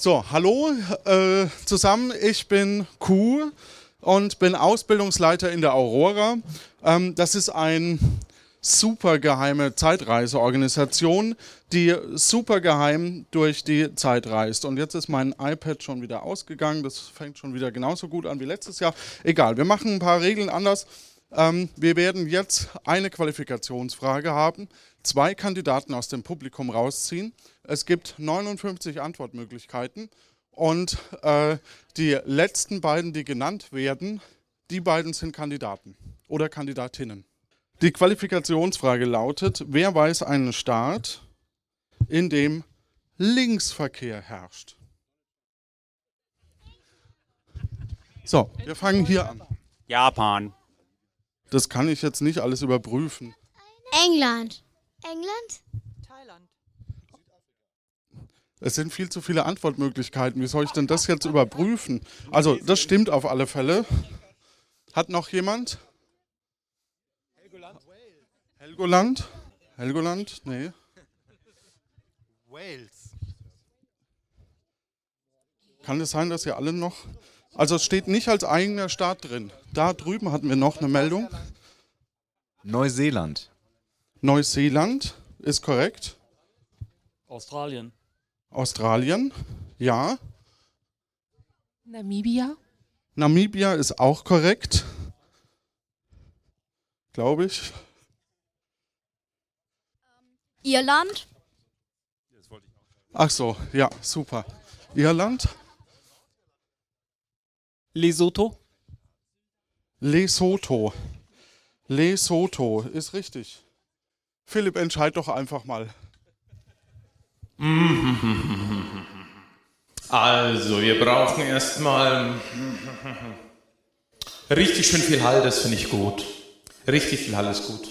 So, hallo äh, zusammen. Ich bin Kuh und bin Ausbildungsleiter in der Aurora. Ähm, das ist ein super geheime Zeitreiseorganisation, die super geheim durch die Zeit reist. Und jetzt ist mein iPad schon wieder ausgegangen. Das fängt schon wieder genauso gut an wie letztes Jahr. Egal, wir machen ein paar Regeln anders. Ähm, wir werden jetzt eine Qualifikationsfrage haben, zwei Kandidaten aus dem Publikum rausziehen. Es gibt 59 Antwortmöglichkeiten und äh, die letzten beiden, die genannt werden, die beiden sind Kandidaten oder Kandidatinnen. Die Qualifikationsfrage lautet, wer weiß einen Staat, in dem Linksverkehr herrscht? So, wir fangen hier an. Japan. Das kann ich jetzt nicht alles überprüfen. England. England? Thailand. Es sind viel zu viele Antwortmöglichkeiten. Wie soll ich denn das jetzt überprüfen? Also, das stimmt auf alle Fälle. Hat noch jemand? Helgoland? Helgoland? Nee. Wales. Kann es sein, dass ihr alle noch. Also, es steht nicht als eigener Staat drin. Da drüben hatten wir noch eine Meldung. Neuseeland. Neuseeland ist korrekt. Australien. Australien, ja. Namibia? Namibia ist auch korrekt. Glaube ich. Irland? Ach so, ja, super. Irland, Lesotho. Lesotho. Lesotho ist richtig. Philipp, entscheid doch einfach mal. Also, wir brauchen erstmal richtig schön viel Hall, das finde ich gut. Richtig viel Hall ist gut.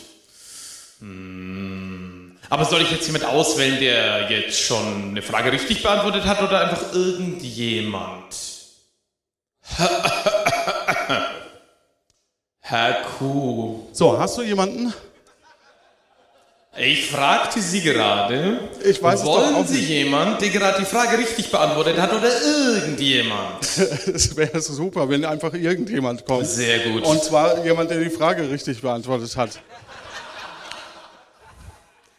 Hm. Aber soll ich jetzt jemand auswählen, der jetzt schon eine Frage richtig beantwortet hat oder einfach irgendjemand? Herr Kuh. So, hast du jemanden? Ich fragte Sie gerade, Ich weiß wollen Sie jemand, der gerade die Frage richtig beantwortet hat oder irgendjemand? Es wäre super, wenn einfach irgendjemand kommt. Sehr gut. Und zwar jemand, der die Frage richtig beantwortet hat.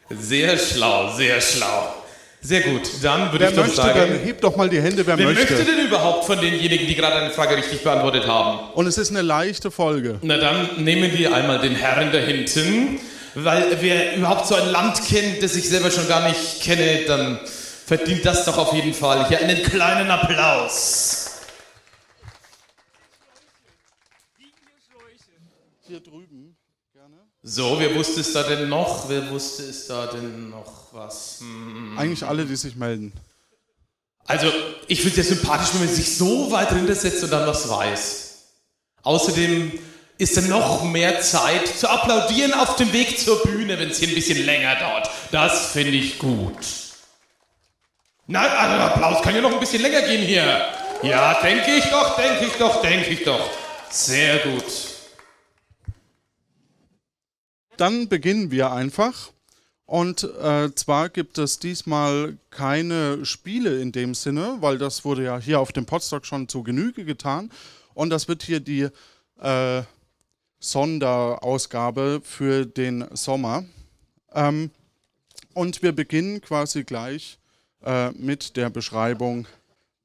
Sehr schlau, sehr schlau. Sehr gut, dann würde Wer ich doch möchte, sagen, dann hebt doch mal die Hände, wer, wer möchte. möchte denn überhaupt von denjenigen, die gerade eine Frage richtig beantwortet haben? Und es ist eine leichte Folge. Na dann nehmen wir einmal den Herrn da hinten, weil wer überhaupt so ein Land kennt, das ich selber schon gar nicht kenne, dann verdient das doch auf jeden Fall hier einen kleinen Applaus. Hier drüben, gerne. So, wer wusste es da denn noch? Wer wusste es da denn noch was? Hm. Eigentlich alle, die sich melden. Also, ich finde es ja sympathisch, wenn man sich so weit hintersetzt und dann was weiß. Außerdem ist dann noch mehr Zeit zu applaudieren auf dem Weg zur Bühne, wenn es hier ein bisschen länger dauert. Das finde ich gut. Nein, also Applaus kann ja noch ein bisschen länger gehen hier. Ja, denke ich doch, denke ich doch, denke ich doch. Sehr gut. Dann beginnen wir einfach. Und äh, zwar gibt es diesmal keine Spiele in dem Sinne, weil das wurde ja hier auf dem Podstock schon zu Genüge getan. Und das wird hier die äh, Sonderausgabe für den Sommer. Ähm, und wir beginnen quasi gleich äh, mit der Beschreibung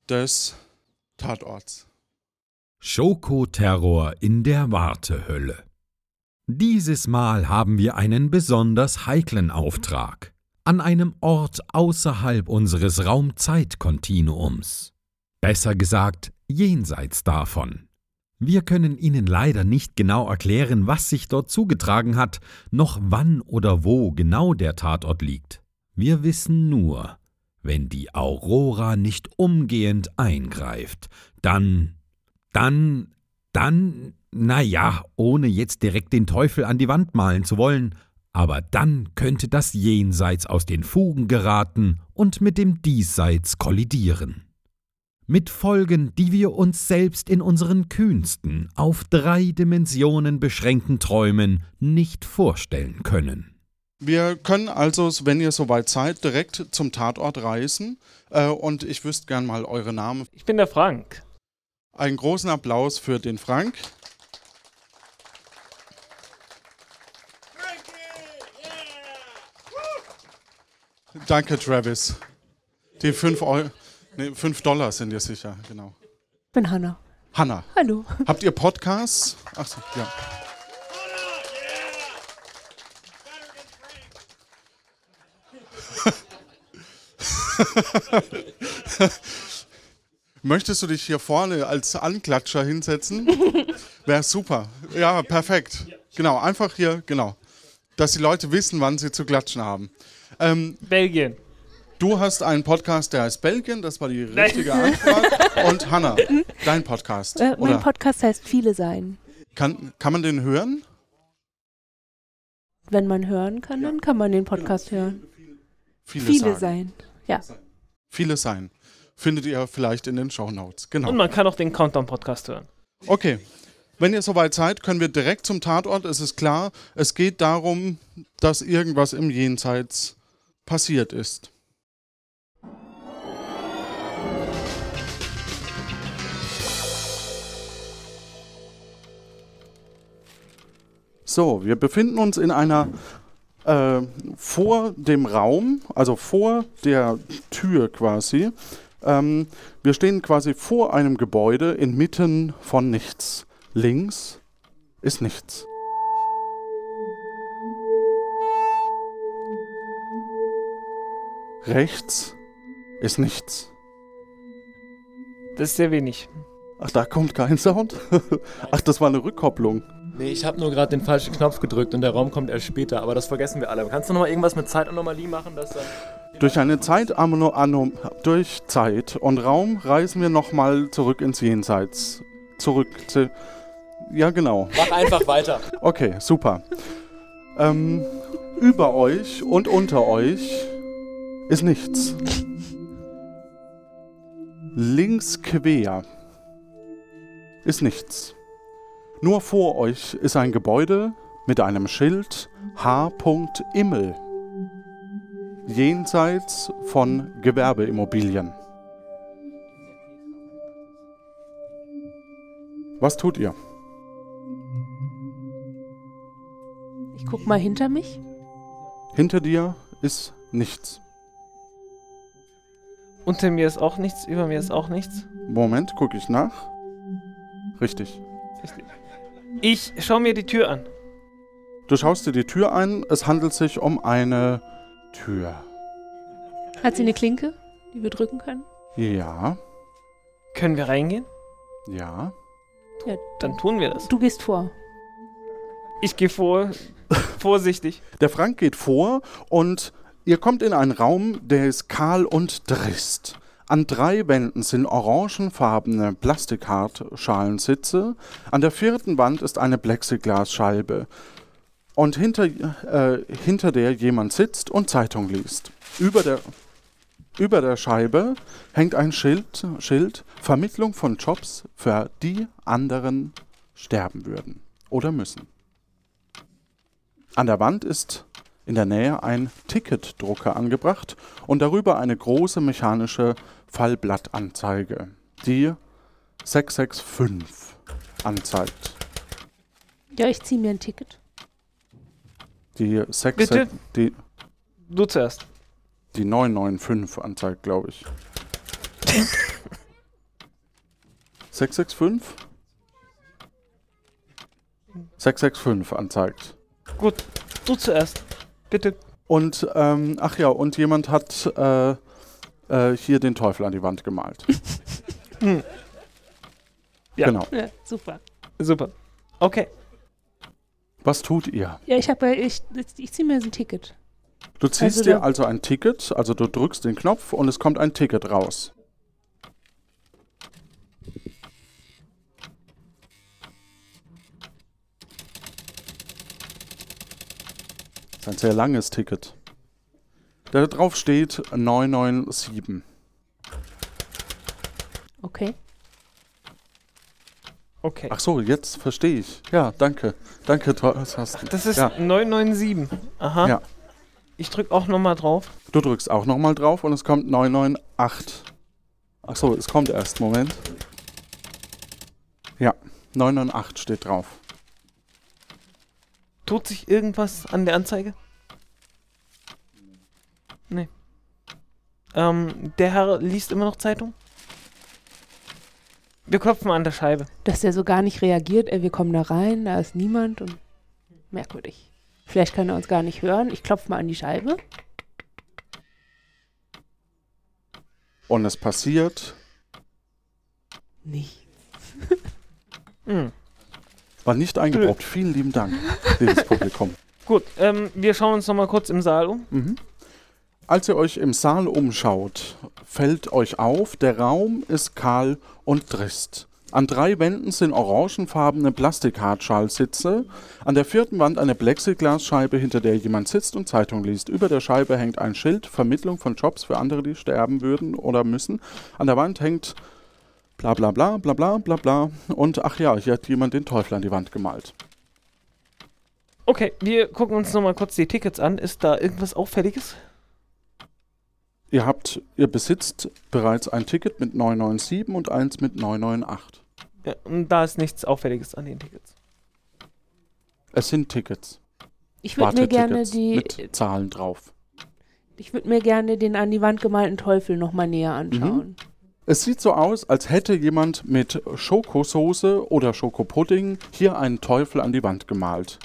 des Tatorts. Schokoterror in der Wartehölle. Dieses Mal haben wir einen besonders heiklen Auftrag. An einem Ort außerhalb unseres Raum-Zeit-Kontinuums. Besser gesagt, jenseits davon. Wir können Ihnen leider nicht genau erklären, was sich dort zugetragen hat, noch wann oder wo genau der Tatort liegt. Wir wissen nur, wenn die Aurora nicht umgehend eingreift, dann, dann, dann, na ja, ohne jetzt direkt den Teufel an die Wand malen zu wollen, aber dann könnte das Jenseits aus den Fugen geraten und mit dem Diesseits kollidieren. Mit Folgen, die wir uns selbst in unseren kühnsten, auf drei Dimensionen beschränkten Träumen nicht vorstellen können. Wir können also, wenn ihr soweit seid, direkt zum Tatort reisen. Äh, und ich wüsste gern mal eure Namen. Ich bin der Frank. Einen großen Applaus für den Frank. Danke, Travis. Die 5 Euro, nee, 5 Dollar sind dir sicher, genau. Ich bin Hanna. Hanna, Hallo. habt ihr Podcasts? Achso, ja. Möchtest du dich hier vorne als Anklatscher hinsetzen? Wäre super. Ja, perfekt. Genau, einfach hier, genau. Dass die Leute wissen, wann sie zu klatschen haben. Ähm, Belgien. Du hast einen Podcast, der heißt Belgien, das war die richtige Antwort. Und Hanna, dein Podcast. Äh, mein Oder Podcast heißt Viele sein. kann, kann man den hören? Wenn man hören kann, dann kann man den Podcast hören. Viele, Viele sagen. sein. Ja. Viele sein. Findet ihr vielleicht in den Shownotes. Genau. Und man kann auch den Countdown-Podcast hören. Okay. Wenn ihr soweit seid, können wir direkt zum Tatort. Es ist klar, es geht darum, dass irgendwas im Jenseits passiert ist. So, wir befinden uns in einer äh, vor dem Raum, also vor der Tür quasi. Ähm, wir stehen quasi vor einem Gebäude inmitten von nichts. Links ist nichts. Rechts ist nichts. Das ist sehr wenig. Ach, da kommt kein Sound? Ach, das war eine Rückkopplung. Nee, ich habe nur gerade den falschen Knopf gedrückt und der Raum kommt erst später, aber das vergessen wir alle. Kannst du noch mal irgendwas mit Zeitanomalie machen, dass dann Durch eine Zeitano Anom durch Zeit und Raum reisen wir nochmal zurück ins Jenseits. Zurück zu. Ja, genau. Mach einfach weiter. Okay, super. Ähm, über euch und unter euch ist nichts. Links quer ist nichts. Nur vor euch ist ein Gebäude mit einem Schild H. Immel. Jenseits von Gewerbeimmobilien. Was tut ihr? Ich guck mal hinter mich. Hinter dir ist nichts. Unter mir ist auch nichts, über mir ist auch nichts. Moment, gucke ich nach. Richtig. Ich schau mir die Tür an. Du schaust dir die Tür ein. Es handelt sich um eine Tür. Hat sie eine Klinke, die wir drücken können? Ja, Können wir reingehen? ja. Ja, Dann tun wir das. du gehst vor. Ich gehe vor, vorsichtig. Der Frank geht vor und ihr kommt in einen Raum, der ist kahl und trist. An drei Wänden sind orangenfarbene Plastikhartschalensitze. An der vierten Wand ist eine Plexiglasscheibe. Und hinter, äh, hinter der jemand sitzt und Zeitung liest. Über der, über der Scheibe hängt ein Schild, Schild Vermittlung von Jobs, für die anderen sterben würden oder müssen. An der Wand ist in der Nähe ein Ticketdrucker angebracht und darüber eine große mechanische Fallblattanzeige, die 665 anzeigt. Ja, ich ziehe mir ein Ticket. Die 6, Bitte? die, Du zuerst. die 995 anzeigt, glaube ich. 665? 665 anzeigt. Gut, du zuerst. Bitte. Und, ähm, ach ja, und jemand hat äh, äh, hier den Teufel an die Wand gemalt. Ja. Genau. Ja, super. Super. Okay. Was tut ihr? Ja, ich habe ich, ich ziehe mir so ein Ticket. Du ziehst Also dir also ein Ticket, also du drückst den Knopf und es kommt ein Ticket raus. Ein sehr langes Ticket. Da drauf steht 997. Okay. Okay. Ach so, jetzt verstehe ich. Ja, danke. Danke, Thorsten. Das ist Ja. 997. Aha. Ja. Ich drück auch nochmal drauf. Du drückst auch nochmal drauf und es kommt 998. Achso, es kommt erst. Moment. Ja, 998 steht drauf. Tut sich irgendwas an der Anzeige? Nee. Ähm, der Herr liest immer noch Zeitung? Wir klopfen an der Scheibe. Dass der so gar nicht reagiert, ey, wir kommen da rein, da ist niemand und merkwürdig. Vielleicht kann er uns gar nicht hören. Ich klopfe mal an die Scheibe. Und es passiert. Nicht. Hm. War nicht eingebrockt. Vielen lieben Dank, liebes Publikum. Gut, ähm, wir schauen uns nochmal kurz im Saal um. Mhm. Als ihr euch im Saal umschaut, fällt euch auf, der Raum ist kahl und trist. An drei Wänden sind orangenfarbene Plastikhartschalsitze. An der vierten Wand eine Plexiglasscheibe, hinter der jemand sitzt und Zeitung liest. Über der Scheibe hängt ein Schild, Vermittlung von Jobs für andere, die sterben würden oder müssen. An der Wand hängt bla bla bla bla bla bla bla. Und ach ja, hier hat jemand den Teufel an die Wand gemalt. Okay, wir gucken uns nochmal kurz die Tickets an. Ist da irgendwas Auffälliges? Ihr habt, ihr besitzt bereits ein Ticket mit 997 und eins mit 998. Ja, und da ist nichts Auffälliges an den Tickets. Es sind Tickets. Ich würde mir gerne die, mit Zahlen drauf. ich würde mir gerne den an die Wand gemalten Teufel nochmal näher anschauen. Es sieht so aus, als hätte jemand mit Schokosoße oder Schokopudding hier einen Teufel an die Wand gemalt.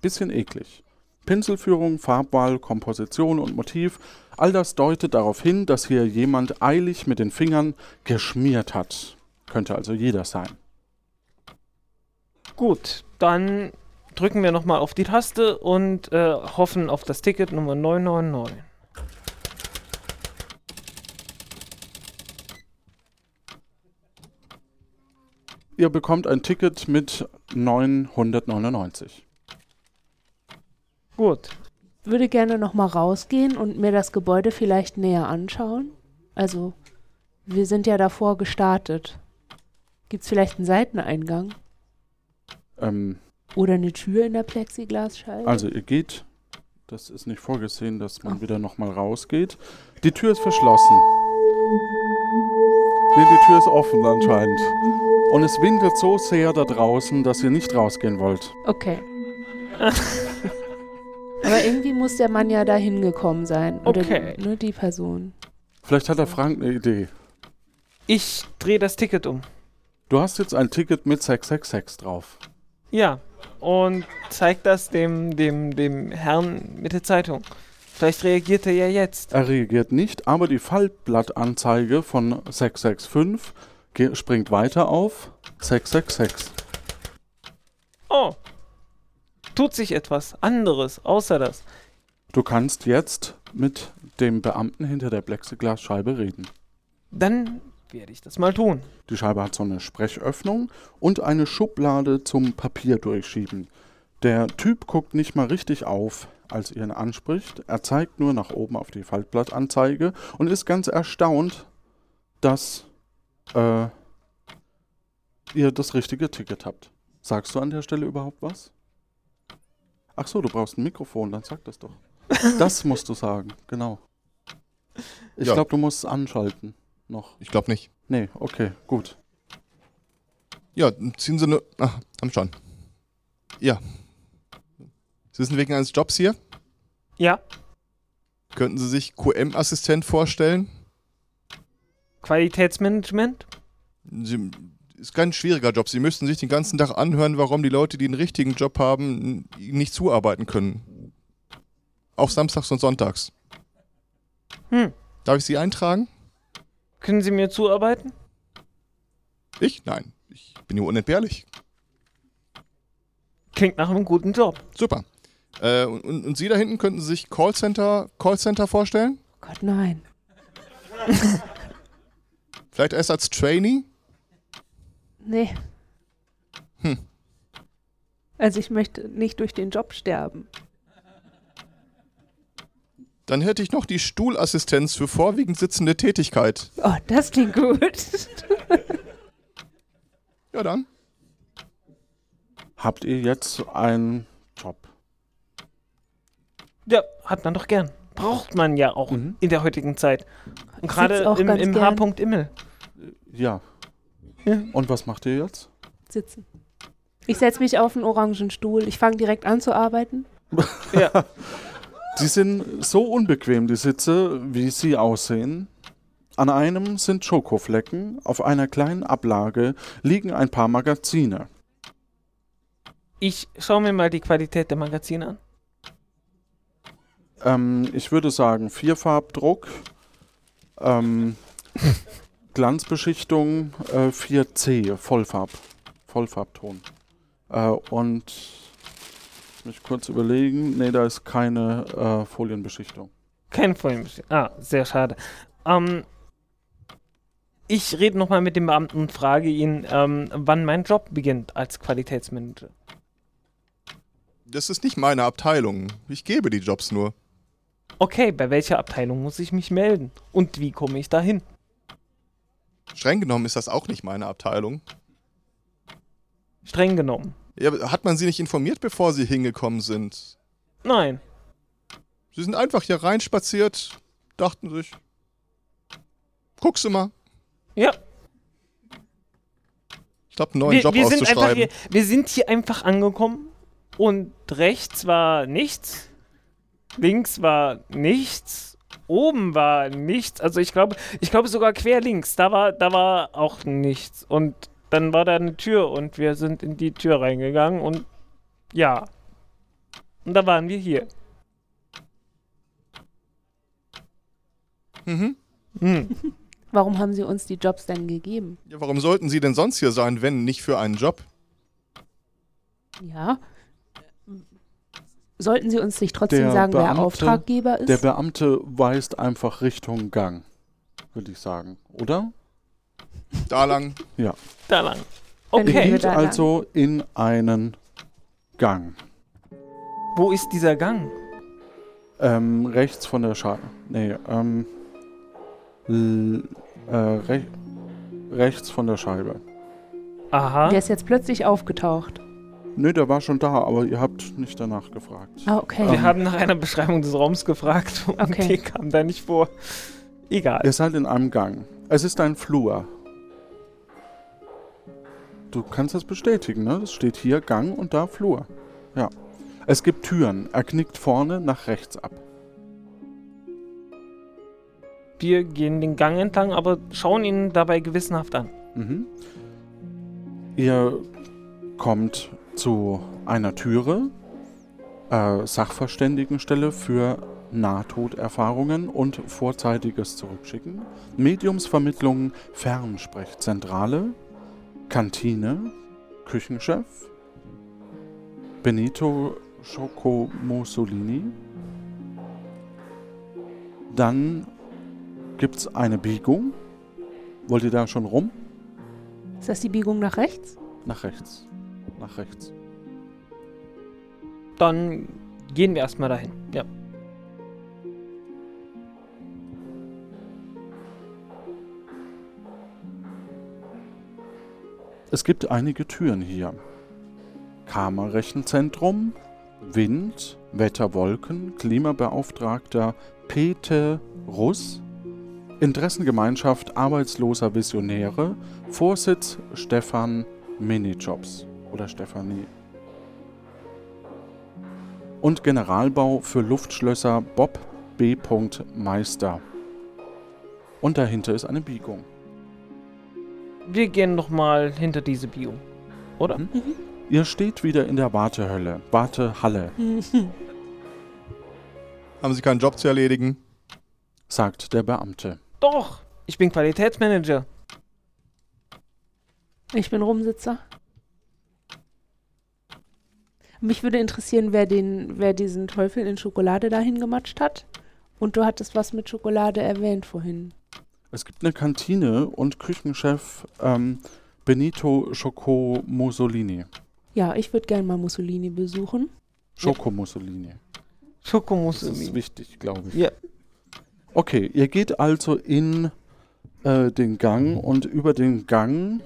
Bisschen eklig. Pinselführung, Farbwahl, Komposition und Motiv, all das deutet darauf hin, dass hier jemand eilig mit den Fingern geschmiert hat. Könnte also jeder sein. Gut, dann drücken wir nochmal auf die Taste und äh, hoffen auf das Ticket Nummer 999. Ihr bekommt ein Ticket mit 999. Gut, Würde gerne nochmal rausgehen und mir das Gebäude vielleicht näher anschauen. Also, wir sind ja davor gestartet. Gibt es vielleicht einen Seiteneingang? Ähm, Oder eine Tür in der Plexiglasscheibe? also ihr geht, das ist nicht vorgesehen, dass man wieder nochmal rausgeht. Die Tür ist verschlossen. Nee, die Tür ist offen anscheinend. Und es windet so sehr da draußen, dass ihr nicht rausgehen wollt. Okay. Aber irgendwie muss der Mann ja da hingekommen sein. Oder Okay. nur die Person. Vielleicht hat der Frank eine Idee. ich drehe das Ticket um. Du hast jetzt ein Ticket mit 666 drauf. Ja, und zeigt das dem, dem, dem Herrn mit der Zeitung. Vielleicht reagiert er ja jetzt. Er reagiert nicht, aber die Fallblattanzeige von 665 ge- springt weiter auf 666. Oh, tut sich etwas anderes außer das. Du kannst jetzt mit dem Beamten hinter der Plexiglasscheibe reden. Dann werde ich das mal tun. Die Scheibe hat so eine Sprechöffnung und eine Schublade zum Papier durchschieben. Der Typ guckt nicht mal richtig auf, als ihr ihn anspricht. Er zeigt nur nach oben auf die Faltblattanzeige und ist ganz erstaunt, dass äh, ihr das richtige Ticket habt. Sagst du an der Stelle überhaupt was? Ach so, du brauchst ein Mikrofon, dann sag das doch. Das musst du sagen, genau. Ich Ja. glaube, du musst es anschalten noch. Ich glaube nicht. Nee, okay, gut. Ja, ziehen Sie nur. Ach, haben schon. Ja. Sie sind wegen eines Jobs hier. Ja, Könnten Sie sich QM-Assistent vorstellen? Qualitätsmanagement. Sie, ist kein schwieriger Job. Sie müssten sich den ganzen Tag anhören, warum die Leute, die einen richtigen Job haben, nicht zuarbeiten können. Auch samstags und sonntags. Hm. Darf ich Sie eintragen? Können Sie mir zuarbeiten? Ich? Nein. Ich bin hier unentbehrlich. Klingt nach einem guten Job. Super. Äh, und, und und Sie da hinten könnten sich Callcenter, Callcenter vorstellen? Oh Gott, nein. Vielleicht erst als Trainee? Nee. Hm. Also ich möchte nicht durch den Job sterben. Dann hätte ich noch die Stuhlassistenz für vorwiegend sitzende Tätigkeit. Oh, das klingt gut. Ja, dann. Habt ihr jetzt einen Job? Ja, hat man doch gern. Braucht man ja auch Mhm. in der heutigen Zeit. Gerade im, ganz im. H-Punkt Immel. Ja. Ja. Und was macht ihr jetzt? Sitzen. Ich setze mich auf einen orangen Stuhl. Ich fange direkt an zu arbeiten. Ja. Die sind so unbequem, die Sitze, wie sie aussehen. An einem sind Schokoflecken, auf einer kleinen Ablage liegen ein paar Magazine. Ich schaue mir mal die Qualität der Magazine an. Ähm, ich würde sagen Vierfarbdruck, ähm, Glanzbeschichtung äh, 4C, Vollfarb, Vollfarbton. Äh, und lass mich kurz überlegen, nee, da ist keine äh, Folienbeschichtung. Kein Folienbeschichtung. Ah, sehr schade. Ähm, ich rede nochmal mit dem Beamten und frage ihn, ähm, wann mein Job beginnt als Qualitätsmanager. Das ist nicht meine Abteilung. Ich gebe die Jobs nur. Okay, bei welcher Abteilung muss ich mich melden? Und wie komme ich dahin? Streng genommen ist das auch nicht meine Abteilung. Streng genommen. Ja, aber hat man Sie nicht informiert, bevor Sie hingekommen sind? Nein. Sie sind einfach hier reinspaziert, dachten sich, guckst du mal. Ja. Ich glaube, einen neuen Job wir, sind einfach auszuschreiben. hier, wir sind hier einfach angekommen und rechts war nichts, links war nichts, oben war nichts. Also ich glaube, ich glaube sogar quer links, da war, da war auch nichts. Und dann war da eine Tür und wir sind in die Tür reingegangen und ja. Und da waren wir hier. Mhm. Hm. Warum haben Sie uns die Jobs denn gegeben? Ja, warum sollten Sie denn sonst hier sein, wenn nicht für einen Job? Ja. Sollten Sie uns nicht trotzdem Der sagen, wer Beamte- Auftraggeber ist? Der Beamte weist einfach Richtung Gang, würde ich sagen, oder? Da lang. Ja. Da lang. Okay. geht also in einen Gang. Wo ist dieser Gang? Ähm, rechts von der Scheibe. Nee, ähm. Äh, rech rechts von der Scheibe. Aha. Der ist jetzt plötzlich aufgetaucht. Nö, der war schon da, aber ihr habt nicht danach gefragt. Ah, okay. Wir Ähm, haben nach einer Beschreibung des Raums gefragt und Okay. die kam da nicht vor. Egal. Ihr seid in einem Gang. Es ist ein Flur. Du kannst das bestätigen, ne? Es steht hier Gang und da Flur. Ja. Es gibt Türen. Er knickt vorne nach rechts ab. Wir gehen den Gang entlang, aber schauen ihn dabei gewissenhaft an. Mhm. Ihr kommt zu einer Türe, äh, Sachverständigenstelle für Nahtoderfahrungen und vorzeitiges Zurückschicken, Mediumsvermittlung, Fernsprechzentrale, Kantine, Küchenchef, Benito Schoko Mussolini. Dann gibt es eine Biegung. Wollt ihr da schon rum? Ist das die Biegung nach rechts? Nach rechts. Nach rechts. Dann gehen wir erstmal dahin. Ja. Es gibt einige Türen hier. Kammerrechenzentrum, Wind, Wetter, Wolken, Klimabeauftragter Peter Russ, Interessengemeinschaft arbeitsloser Visionäre, Vorsitz Stefan Minijobs oder Stefanie. Und Generalbau für Luftschlösser Bob B. Meister. Und dahinter ist eine Biegung. Wir gehen nochmal hinter diese Biegung. Oder? Mhm. Ihr steht wieder in der Wartehölle, Wartehalle, Haben Sie keinen Job zu erledigen? sagt der Beamte. Doch, ich bin Qualitätsmanager. Ich bin Rumsitzer. Mich würde interessieren, wer, den, wer diesen Teufel in Schokolade dahin gematscht hat. Und du hattest was mit Schokolade erwähnt vorhin. Es gibt eine Kantine und Küchenchef ähm, Benito Schoko Mussolini. Ja, ich würde gerne mal Mussolini besuchen. Schoko Mussolini. Das Schokomussolini. ist wichtig, glaube ich. Ja. Okay, ihr geht also in äh, den Gang und über den Gang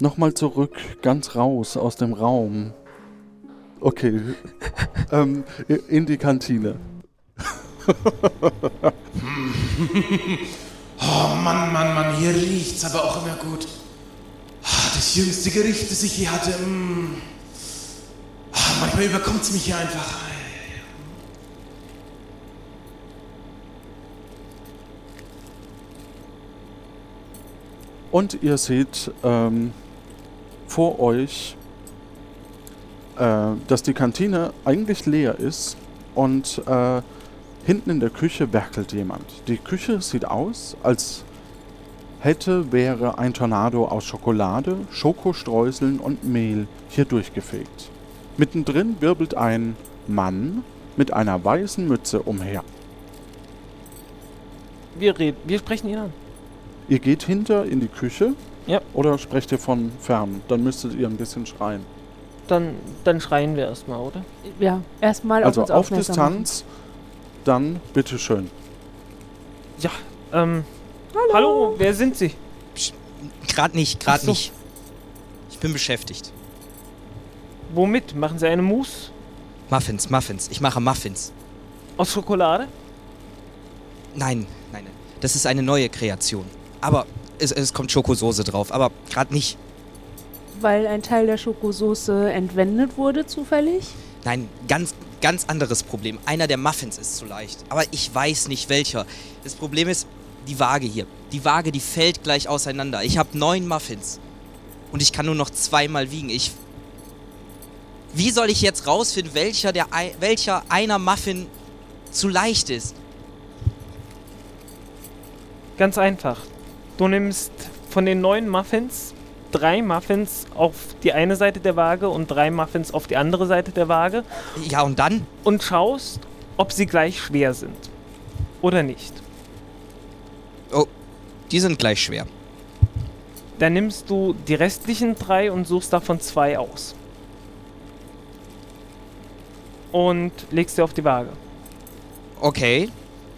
nochmal zurück, ganz raus aus dem Raum. Okay. ähm, in die Kantine. Oh Mann, Mann, Mann, hier riecht's aber auch immer gut. Ah, Das jüngste Gericht, das ich je hatte. mm. Ah, Manchmal überkommt's mich hier einfach. Und ihr seht ähm, vor euch, äh, dass die Kantine eigentlich leer ist und äh, hinten in der Küche werkelt jemand. Die Küche sieht aus, als hätte wäre ein Tornado aus Schokolade, Schokostreuseln und Mehl hier durchgefegt. Mittendrin wirbelt ein Mann mit einer weißen Mütze umher. Wir, reden, wir sprechen ihn an. Ihr geht hinter in die Küche Ja. oder sprecht ihr von fern? Dann müsstet ihr ein bisschen schreien. Dann, dann schreien wir erstmal, oder? Ja, erstmal Also auf uns auf aufmerksam machen. Distanz, dann bitteschön. Ja, ähm. Hallo, wer sind Sie? Gerade nicht, gerade so. nicht. Ich bin beschäftigt. Womit? Machen Sie eine Mousse? Muffins, Muffins. Ich mache Muffins. Aus Schokolade? Nein, nein, nein. Das ist eine neue Kreation. Aber es, es kommt Schokosoße drauf. Aber gerade nicht. Weil ein Teil der Schokosoße entwendet wurde zufällig. Nein, ganz, ganz anderes Problem. Einer der Muffins ist zu leicht. Aber ich weiß nicht welcher. Das Problem ist die Waage hier. Die Waage, die fällt gleich auseinander. Ich habe neun Muffins. Und ich kann nur noch zweimal wiegen. Ich. Wie soll ich jetzt rausfinden, welcher, der, welcher einer Muffin zu leicht ist? Ganz einfach. Du nimmst von den neun Muffins drei Muffins auf die eine Seite der Waage und drei Muffins auf die andere Seite der Waage Ja, und dann? und schaust, ob sie gleich schwer sind. Oder nicht. Oh, die sind gleich schwer. Dann nimmst du die restlichen drei und suchst davon zwei aus. Und legst sie auf die Waage. Okay.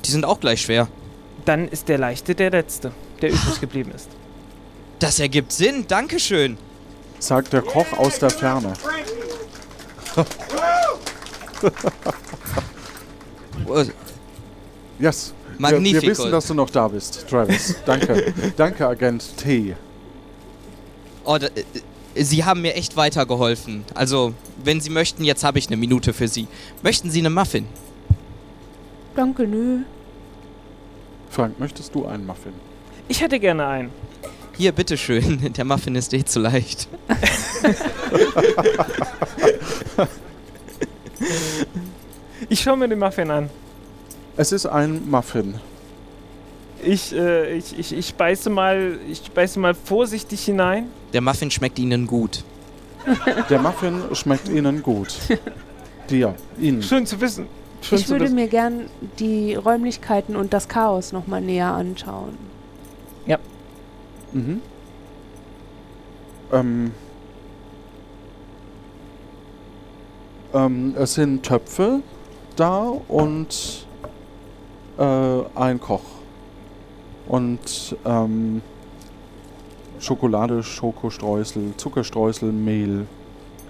Die sind auch gleich schwer. Dann ist der leichte der letzte, der übrig geblieben ist. Das ergibt Sinn. Dankeschön. Sagt der Koch aus der Ferne. Yes. Wir, wir Magnifico. wissen, dass du noch da bist, Travis. Danke. Danke, Agent T. Oh, da, äh, Sie haben mir echt weitergeholfen. Also, wenn Sie möchten, jetzt habe ich eine Minute für Sie. Möchten Sie eine Muffin? Danke, nö. Frank, möchtest du einen Muffin? Ich hätte gerne einen. Hier, bitteschön. Der Muffin ist eh zu leicht. Ich schaue mir den Muffin an. Es ist ein Muffin. Ich, äh, ich, ich, ich beiße mal, ich beiße mal vorsichtig hinein. Der Muffin schmeckt Ihnen gut. Der Muffin schmeckt Ihnen gut. Dir, Ihnen. Schön zu wissen. Schön ich zu würde wissen. mir gern die Räumlichkeiten und das Chaos nochmal näher anschauen. Mhm. Ähm, ähm, es sind Töpfe da und äh, ein Koch. Und ähm, Schokolade, Schokostreusel, Zuckerstreusel, Mehl.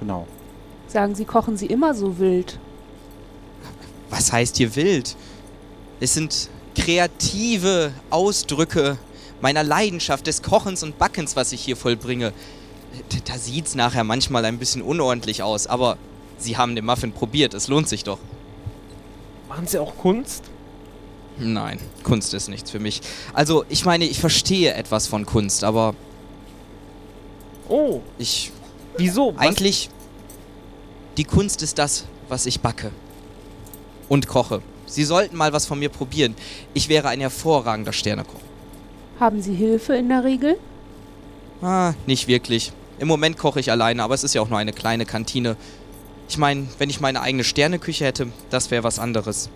Genau. Sagen Sie, kochen Sie immer so wild? Was heißt hier wild? Es sind kreative Ausdrücke meiner Leidenschaft des Kochens und Backens, was ich hier vollbringe. Da sieht's nachher manchmal ein bisschen unordentlich aus, aber Sie haben den Muffin probiert, es lohnt sich doch. Machen Sie auch Kunst? Nein, Kunst ist nichts für mich. Also, ich meine, ich verstehe etwas von Kunst, aber Oh, ich. wieso? Was- Eigentlich. Die Kunst ist das, was ich backe. Und koche. Sie sollten mal was von mir probieren. Ich wäre ein hervorragender Sternekoch. Haben Sie Hilfe in der Regel? Ah, nicht wirklich. Im Moment koche ich alleine, aber es ist ja auch nur eine kleine Kantine. Ich meine, wenn ich meine eigene Sterneküche hätte, das wäre was anderes.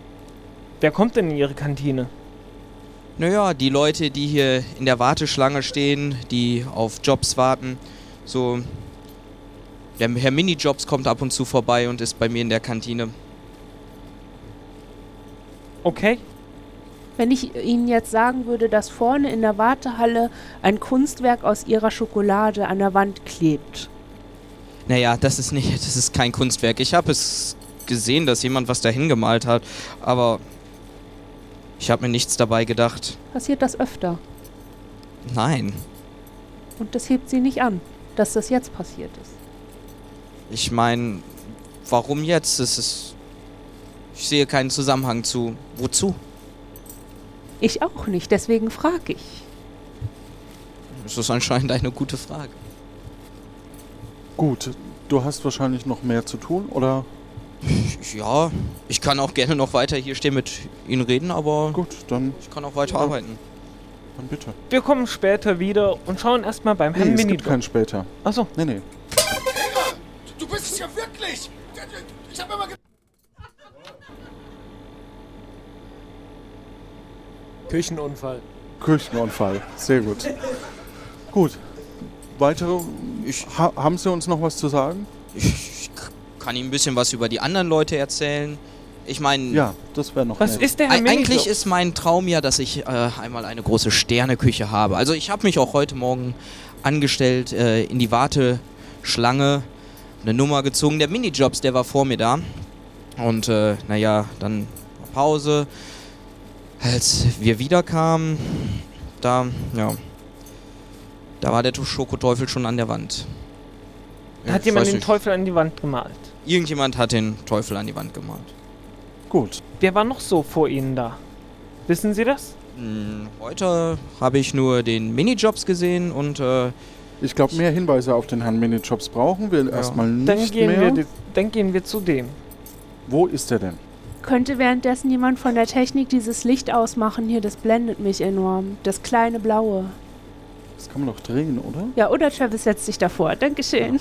Wer kommt denn in Ihre Kantine? Naja, die Leute, die hier in der Warteschlange stehen, die auf Jobs warten, so. Der Herr Minijobs kommt ab und zu vorbei und ist bei mir in der Kantine. Okay. Wenn ich Ihnen jetzt sagen würde, dass vorne in der Wartehalle ein Kunstwerk aus Ihrer Schokolade an der Wand klebt. Naja, das ist nicht, das ist kein Kunstwerk. Ich habe es gesehen, dass jemand was dahin gemalt hat, aber ich habe mir nichts dabei gedacht. Passiert das öfter? Nein. Und das hebt sie nicht an, dass das jetzt passiert ist. Ich meine, warum jetzt? Das ist. Ich sehe keinen Zusammenhang zu. Wozu? Ich auch nicht, deswegen frage ich. Das ist anscheinend eine gute Frage. Gut, du hast wahrscheinlich noch mehr zu tun, oder? Ja, ich kann auch gerne noch weiter hier stehen mit Ihnen reden, aber. Gut, dann. Ich kann auch weiter arbeiten. Dann bitte. Wir kommen später wieder und schauen erstmal beim Nee, Herrn es gibt Minijob. kein später. Achso. Nee, nee. Du bist es ja wirklich! Ich hab immer ge Küchenunfall. Küchenunfall. Sehr gut. Gut. Weitere. ha haben Sie uns noch was zu sagen? Ich kann Ihnen ein bisschen was über die anderen Leute erzählen. Ich meine. Ja, das wäre noch. Was nett. ist der Herr Eig- Eigentlich Minijob? ist mein Traum ja, dass ich äh, einmal eine große Sterneküche habe. Also ich habe mich auch heute Morgen angestellt äh, in die Warteschlange, eine Nummer gezogen. Der Minijobs, der war vor mir da. Und äh, naja, dann Pause. Als wir wiederkamen, da, ja, da war der Schokoteufel schon an der Wand. Ja, Hat ich jemand den nicht. Teufel an die Wand gemalt? Irgendjemand hat den Teufel an die Wand gemalt. Gut. Wer war noch so vor Ihnen da? Wissen Sie das? Hm, Heute habe ich nur den Minijobs gesehen und äh, Ich glaube, mehr Hinweise auf den Herrn Minijobs brauchen wir erstmal Dann nicht gehen, mehr. wir, dann gehen wir zu dem. Wo ist er denn? Könnte währenddessen jemand von der Technik dieses Licht ausmachen? Hier, das blendet mich enorm. Das kleine blaue. Das kann man doch drehen, oder? Ja, oder Travis setzt sich davor. Dankeschön.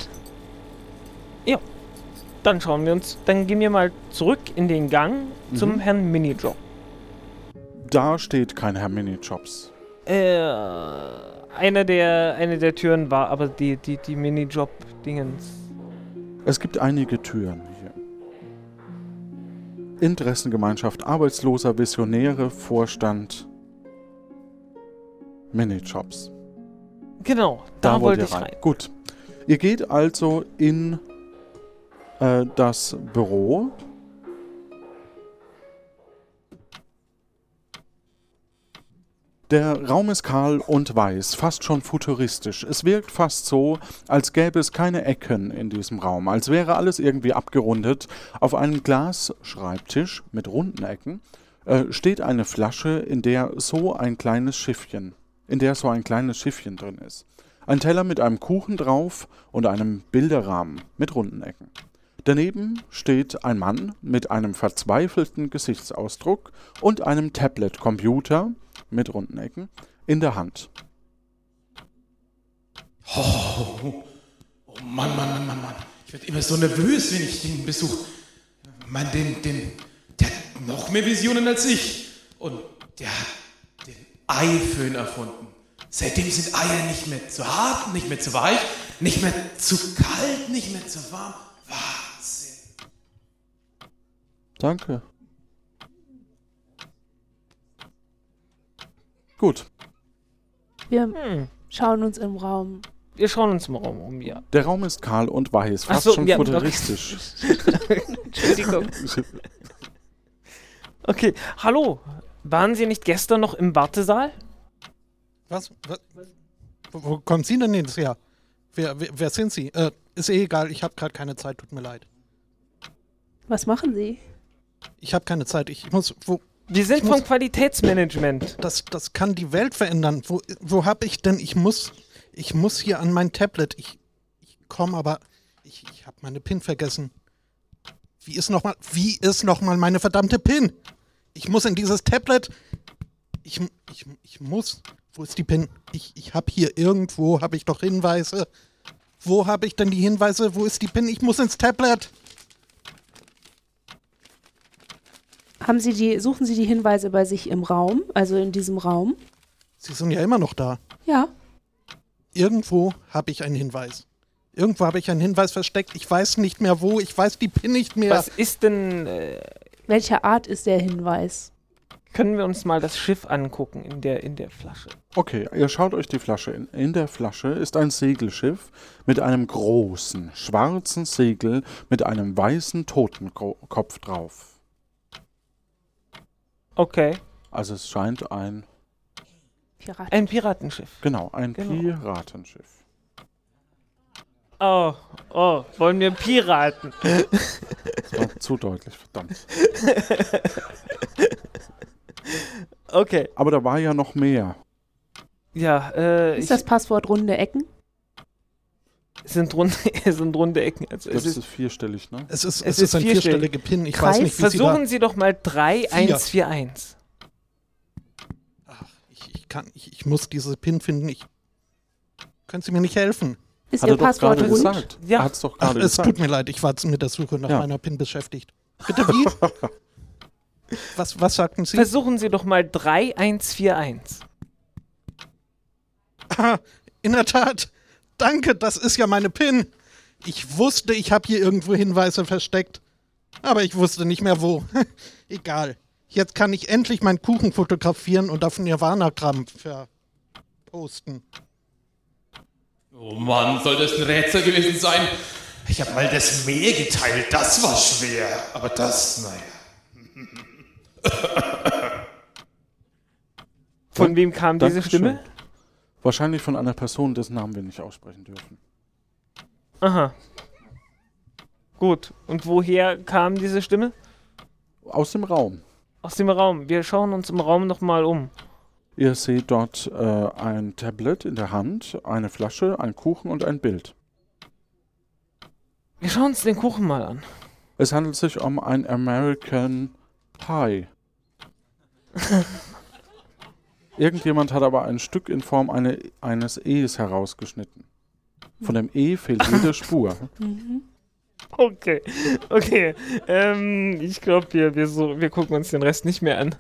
Dann schauen wir uns, dann gehen wir mal zurück in den Gang zum Mhm. Herrn Minijob. Da steht kein Herr Minijobs. Äh, einer der, eine der Türen war aber die, die, die Minijob-Dingens. Es gibt einige Türen hier. Interessengemeinschaft Arbeitsloser Visionäre Vorstand Minijobs. Genau, da, wollte ihr ich rein. Gut. Ihr geht also in äh, das Büro. Der Raum ist kahl und weiß, fast schon futuristisch. Es wirkt fast so, als gäbe es keine Ecken in diesem Raum, als wäre alles irgendwie abgerundet. Auf einem Glasschreibtisch mit runden Ecken äh, steht eine Flasche, in der so ein kleines Schiffchen, in der so ein kleines Schiffchen drin ist. Ein Teller mit einem Kuchen drauf und einem Bilderrahmen mit runden Ecken. Daneben steht ein Mann mit einem verzweifelten Gesichtsausdruck und einem Tablet-Computer mit runden Ecken in der Hand. Oh, oh Mann, Mann, Mann, Mann, Mann. Ich werde immer so nervös, wenn ich den besuche. Mann, den, den, der hat noch mehr Visionen als ich. Und der hat den Eiföhn erfunden. Seitdem sind Eier nicht mehr zu hart, nicht mehr zu weich, nicht mehr zu kalt, nicht mehr zu warm. Wahnsinn. Danke. Gut. Wir Hm. schauen uns im Raum. Wir schauen uns im Raum um, ja. Der Raum ist kahl und weiß, fast so, schon ja, okay. futuristisch. Entschuldigung. Okay, hallo. Waren Sie nicht gestern noch im Wartesaal? Was? Was? Wo, wo kommen Sie denn jetzt her? Wer, wer, wer sind Sie? Äh, ist eh egal, ich habe gerade keine Zeit, tut mir leid. Was machen Sie? Ich habe keine Zeit, ich muss. Wo, Wir sind vom muss, Qualitätsmanagement. das, das kann die Welt verändern. Wo, wo habe ich denn? Ich muss, ich muss hier an mein Tablet. Ich, ich komme, aber ich, ich habe meine PIN vergessen. Wie ist nochmal, wie ist nochmal meine verdammte PIN? Ich muss in dieses Tablet. Ich, ich, ich muss. Wo ist die PIN? Ich, ich habe hier irgendwo, habe ich doch Hinweise. Wo habe ich denn die Hinweise? Wo ist die PIN? Ich muss ins Tablet. Haben Sie die, suchen Sie die Hinweise bei sich im Raum, also in diesem Raum? Sie sind ja immer noch da. Ja. Irgendwo habe ich einen Hinweis. Irgendwo habe ich einen Hinweis versteckt. Ich weiß nicht mehr wo. Ich weiß die PIN nicht mehr. Was ist denn. Äh, Welcher Art ist der Hinweis? Können wir uns mal das Schiff angucken in der, in der Flasche? Okay, ihr schaut euch die Flasche in. In der Flasche ist ein Segelschiff mit einem großen, schwarzen Segel mit einem weißen Totenkopf drauf. Okay. Also es scheint ein, Piraten. Ein Piratenschiff. genau, ein Genau. Piratenschiff. Oh, oh, wollen wir Piraten? Das war zu deutlich, verdammt. Okay. Aber da war ja noch mehr. Ja, äh, Ist das Passwort runde Ecken? Es sind runde, es sind runde Ecken. Also Das es ist, ist vierstellig, ne? Es ist, Es es ist, ist ein vierstellig. vierstellige Pin. Ich Kreis? weiß nicht, wie Sie da, versuchen Sie doch mal 3141. ich, ich, kann, ich, ich muss diese Pin finden. Ich, können Sie mir nicht helfen? Ist Hat Ihr er Passwort gerade rund? gesagt. Ja. Hat's doch Ach, es gesagt. tut mir leid, ich war mit der Suche nach Ja. meiner Pin beschäftigt. Bitte wie? was, was sagten Sie? Versuchen Sie doch mal 3141. Ah, in der Tat. Danke, das ist ja meine PIN. Ich wusste, ich habe hier irgendwo Hinweise versteckt. Aber ich wusste nicht mehr wo. Egal. Jetzt kann ich endlich meinen Kuchen fotografieren und auf Nirvana-Gramm verposten. Oh Mann, soll das ein Rätsel gewesen sein? Ich habe mal das Meer geteilt, das war schwer. Aber das, naja. Von wem kam diese Dankeschön. Stimme? Wahrscheinlich von einer Person, dessen Namen wir nicht aussprechen dürfen. Aha. Gut. Und woher kam diese Stimme? Aus dem Raum. Aus dem Raum. Wir schauen uns im Raum nochmal um. Ihr seht dort äh, ein Tablet in der Hand, eine Flasche, ein Kuchen und ein Bild. Wir schauen uns den Kuchen mal an. Es handelt sich um ein American Pie. Irgendjemand hat aber ein Stück in Form eine, eines E's herausgeschnitten. Von dem E fehlt jede Spur. Mhm. Okay, okay. Ähm, ich glaube, wir, wir, so, wir gucken uns den Rest nicht mehr an.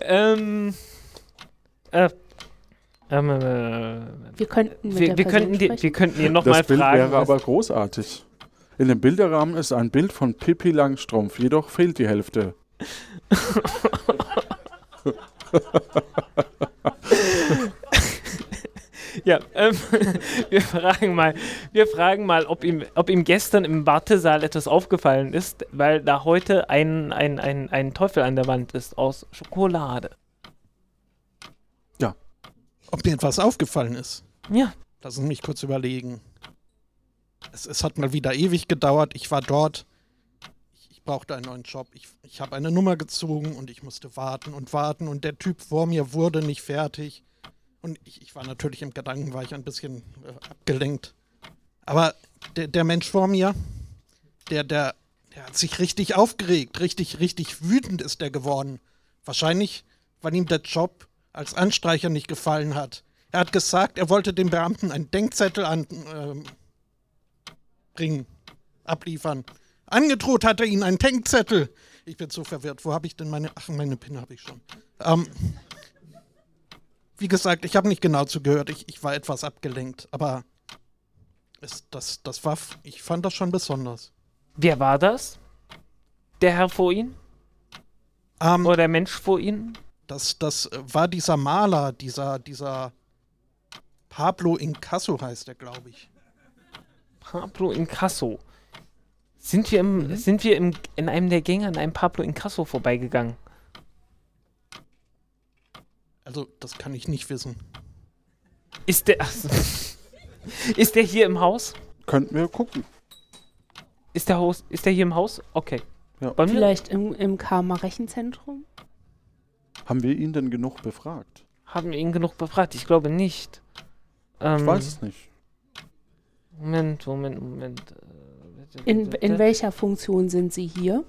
Ähm, äh, ähm, äh, Wir könnten mit wir, der wir, könnten die, wir könnten ihn nochmal Das Bild fragen. wäre was- aber großartig. In dem Bilderrahmen ist ein Bild von Pippi Langstrumpf, jedoch fehlt die Hälfte. Ja, ähm, wir fragen mal, wir fragen mal, ob ihm, ob ihm gestern im Wartesaal etwas aufgefallen ist, weil da heute ein, ein, ein, ein Teufel an der Wand ist aus Schokolade. Ob mir etwas aufgefallen ist? Ja. Lassen Sie mich kurz überlegen. Es, es hat mal wieder ewig gedauert. Ich war dort. Ich, ich brauchte einen neuen Job. Ich, ich habe eine Nummer gezogen und ich musste warten und warten. Und der Typ vor mir wurde nicht fertig. Und ich, ich war natürlich im Gedanken, war ich ein bisschen äh, abgelenkt. Aber der, der Mensch vor mir, der, der, der hat sich richtig aufgeregt. Richtig, richtig wütend ist er geworden. Wahrscheinlich, weil ihm der Job als Anstreicher nicht gefallen hat. Er hat gesagt, er wollte dem Beamten einen Denkzettel an, ähm, bringen, abliefern. Angedroht hat er ihnen einen Denkzettel. Ich bin so verwirrt. Wo habe ich denn meine. Ach, meine PIN habe ich schon. Ähm, wie gesagt, ich habe nicht genau zugehört. Ich, ich war etwas abgelenkt. Aber es, das, das war. Ich fand das schon besonders. Wer war das? Der Herr vor Ihnen? Ähm, Oder der Mensch vor Ihnen? das, das war dieser Maler, dieser, dieser Pablo Incasso heißt er, glaube ich. Pablo Incasso. Sind wir, im, Mhm. sind wir im, in einem der Gänge an einem Pablo Incasso vorbeigegangen? Also, das kann ich nicht wissen. Ist der. ist der hier im Haus? Könnten wir gucken. Ist der, Haus, ist der hier im Haus? Okay. Ja. Vielleicht im, im Karma-Rechenzentrum? Haben wir ihn denn genug befragt? Haben wir ihn genug befragt? Ich glaube nicht. Ähm, Ich weiß es nicht. Moment, Moment, Moment. Äh, In, in welcher Funktion sind Sie hier?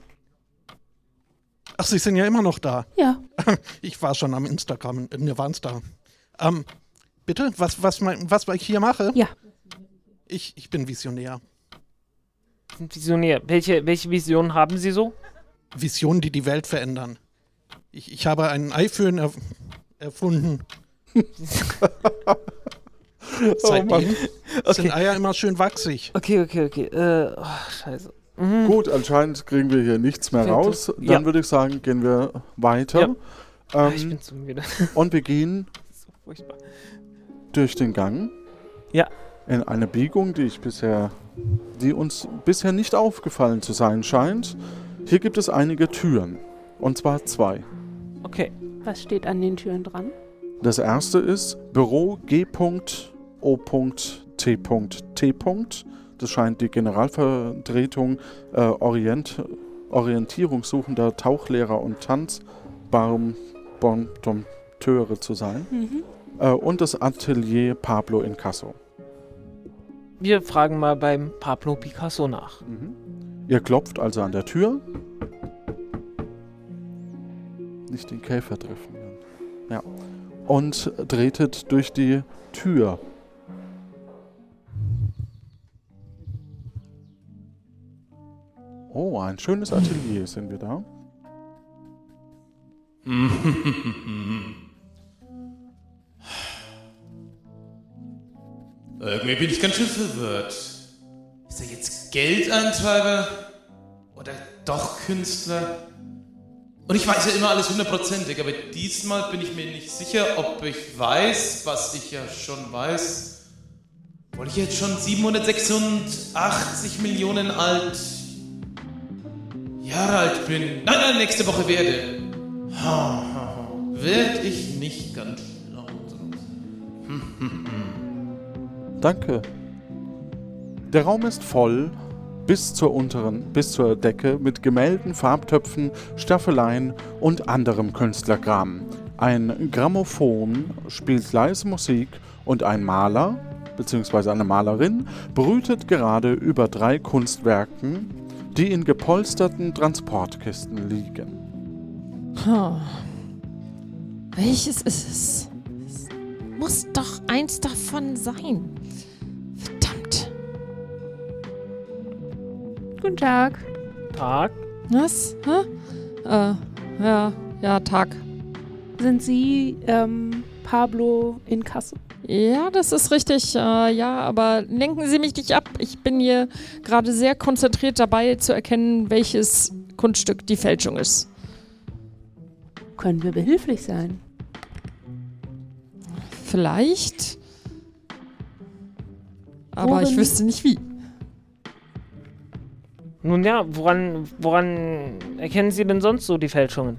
Ach, Sie sind ja immer noch da. Ja. Ich war schon am Instagram, äh, ne, waren's da. Ähm, bitte, was, was, mein, was ich hier mache? Ja. Ich, ich bin Visionär. Visionär. Welche, welche Vision haben Sie so? Visionen, die die Welt verändern. Ich, ich habe einen iPhone erf erfunden. Seitdem sind Eier immer schön wachsig. Okay, okay, okay. Äh, oh, scheiße. Mhm. Gut, anscheinend kriegen wir hier nichts mehr raus. Dann ja. würde ich sagen, gehen wir weiter. Ah, ich Ähm, bin zu müde. und wir gehen so furchtbar. durch den Gang. Ja. In eine Biegung, die ich bisher, die uns bisher nicht aufgefallen zu sein scheint. Hier gibt es einige Türen. Und zwar zwei. Okay. Was steht an den Türen dran? Das erste ist Büro G.O.T.T. Das scheint die Generalvertretung äh, Orient, orientierungssuchender Tauchlehrer und Tanzbondompteure zu sein. Mhm. Äh, und das Atelier Pablo Incasso. Wir fragen mal beim Pablo Picasso nach. Ihr klopft also an der Tür. Nicht den Käfer treffen. Ja. Und tretet durch die Tür. Oh, ein schönes Atelier sind wir da. Irgendwie bin ich ganz schön verwirrt. Ist er jetzt Geldeintreiber oder doch Künstler? Und ich weiß ja immer alles hundertprozentig, aber diesmal bin ich mir nicht sicher, ob ich weiß, was ich ja schon weiß. Obwohl ich jetzt schon 786 Millionen alt Jahre alt bin. Nein, nein, nächste Woche werde. Werd ich nicht ganz hm. Danke. Der Raum ist voll bis zur unteren, bis zur Decke mit Gemälden, Farbtöpfen, Staffeleien und anderem Künstlerkram. Ein Grammophon spielt leise Musik und ein Maler bzw. eine Malerin brütet gerade über drei Kunstwerken, die in gepolsterten Transportkisten liegen. Hm. Welches ist es? Es muss doch eins davon sein. Verdammt. Guten Tag. Tag. Was? Hä? Äh, ja, ja, Tag. Sind Sie ähm, Pablo Incasso? Ja, das ist richtig. Äh, ja, aber lenken Sie mich nicht ab. Ich bin hier gerade sehr konzentriert dabei zu erkennen, welches Kunststück die Fälschung ist. Können wir behilflich sein? Vielleicht. Aber Worin- ich wüsste nicht wie. Nun ja, woran, woran erkennen Sie denn sonst so die Fälschungen?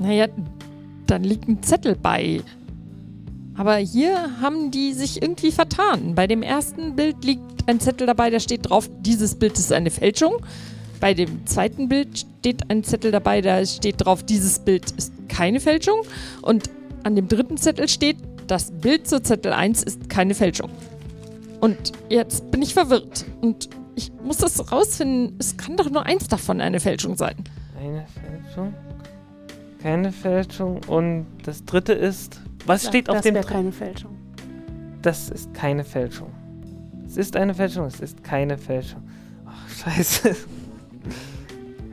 Naja, dann liegt ein Zettel bei. Aber hier haben die sich irgendwie vertan. Bei dem ersten Bild liegt ein Zettel dabei, da steht drauf, dieses Bild ist eine Fälschung. Bei dem zweiten Bild steht ein Zettel dabei, da steht drauf, dieses Bild ist keine Fälschung. Und an dem dritten Zettel steht, das Bild zu Zettel 1 ist keine Fälschung. Und jetzt bin ich verwirrt. Und ich muss das rausfinden. Es kann doch nur eins davon eine Fälschung sein. Eine Fälschung. Keine Fälschung. Und das dritte ist. Was Ja, steht auf das dem wäre dr- keine Fälschung. Das ist keine Fälschung. Es ist eine Fälschung, es ist keine Fälschung. Ach, scheiße.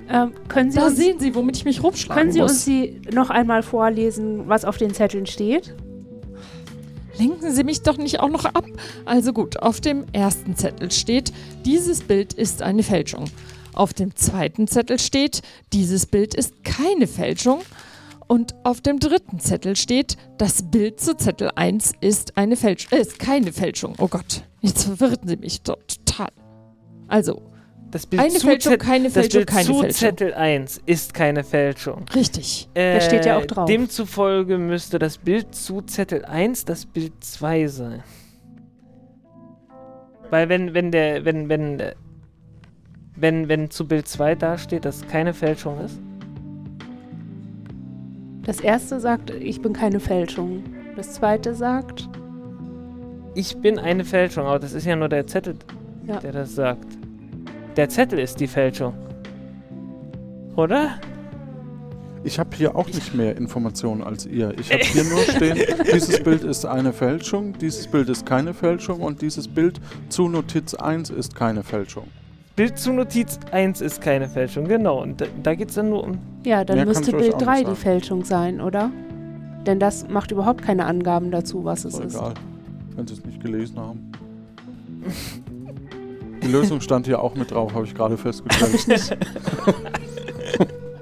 Ähm, können Sie Da uns, sehen Sie, womit ich mich rumschlagen können Sie muss. uns Sie noch einmal vorlesen, was auf den Zetteln steht? Lenken Sie mich doch nicht auch noch ab. Also gut, auf dem ersten Zettel steht, dieses Bild ist eine Fälschung. Auf dem zweiten Zettel steht, dieses Bild ist keine Fälschung. Und auf dem dritten Zettel steht, das Bild zu Zettel 1 ist eine Fälschung. Äh, ist keine Fälschung. Oh Gott, jetzt verwirren Sie mich doch total. Also, Das Bild Eine zu Fälschung, Zett- keine das Fälschung, Bild keine zu Fälschung. Zettel 1 ist keine Fälschung. richtig. Äh, steht ja auch drauf. Demzufolge müsste das Bild zu Zettel 1 das Bild 2 sein. Weil wenn, wenn der, wenn, wenn, äh, wenn, wenn zu Bild 2 dasteht, dass keine Fälschung ist. Das erste sagt, ich bin keine Fälschung. Das zweite sagt, Ich bin eine Fälschung, aber das ist ja nur der Zettel, Ja. der das sagt. Der Zettel ist die Fälschung. Oder? Ich habe hier auch nicht mehr Informationen als ihr. Ich habe hier nur stehen, dieses Bild ist eine Fälschung, dieses Bild ist keine Fälschung und dieses Bild zu Notiz 1 ist keine Fälschung. Bild zu Notiz 1 ist keine Fälschung, genau. Und da, da geht es dann nur um. ja, dann Mehr müsste ich Bild auch nicht 3 die. Fälschung sein, oder? Denn das macht überhaupt keine Angaben dazu, was es Ist ist. egal, wenn sie es nicht gelesen haben. Die Lösung stand hier auch mit drauf, habe ich gerade festgestellt.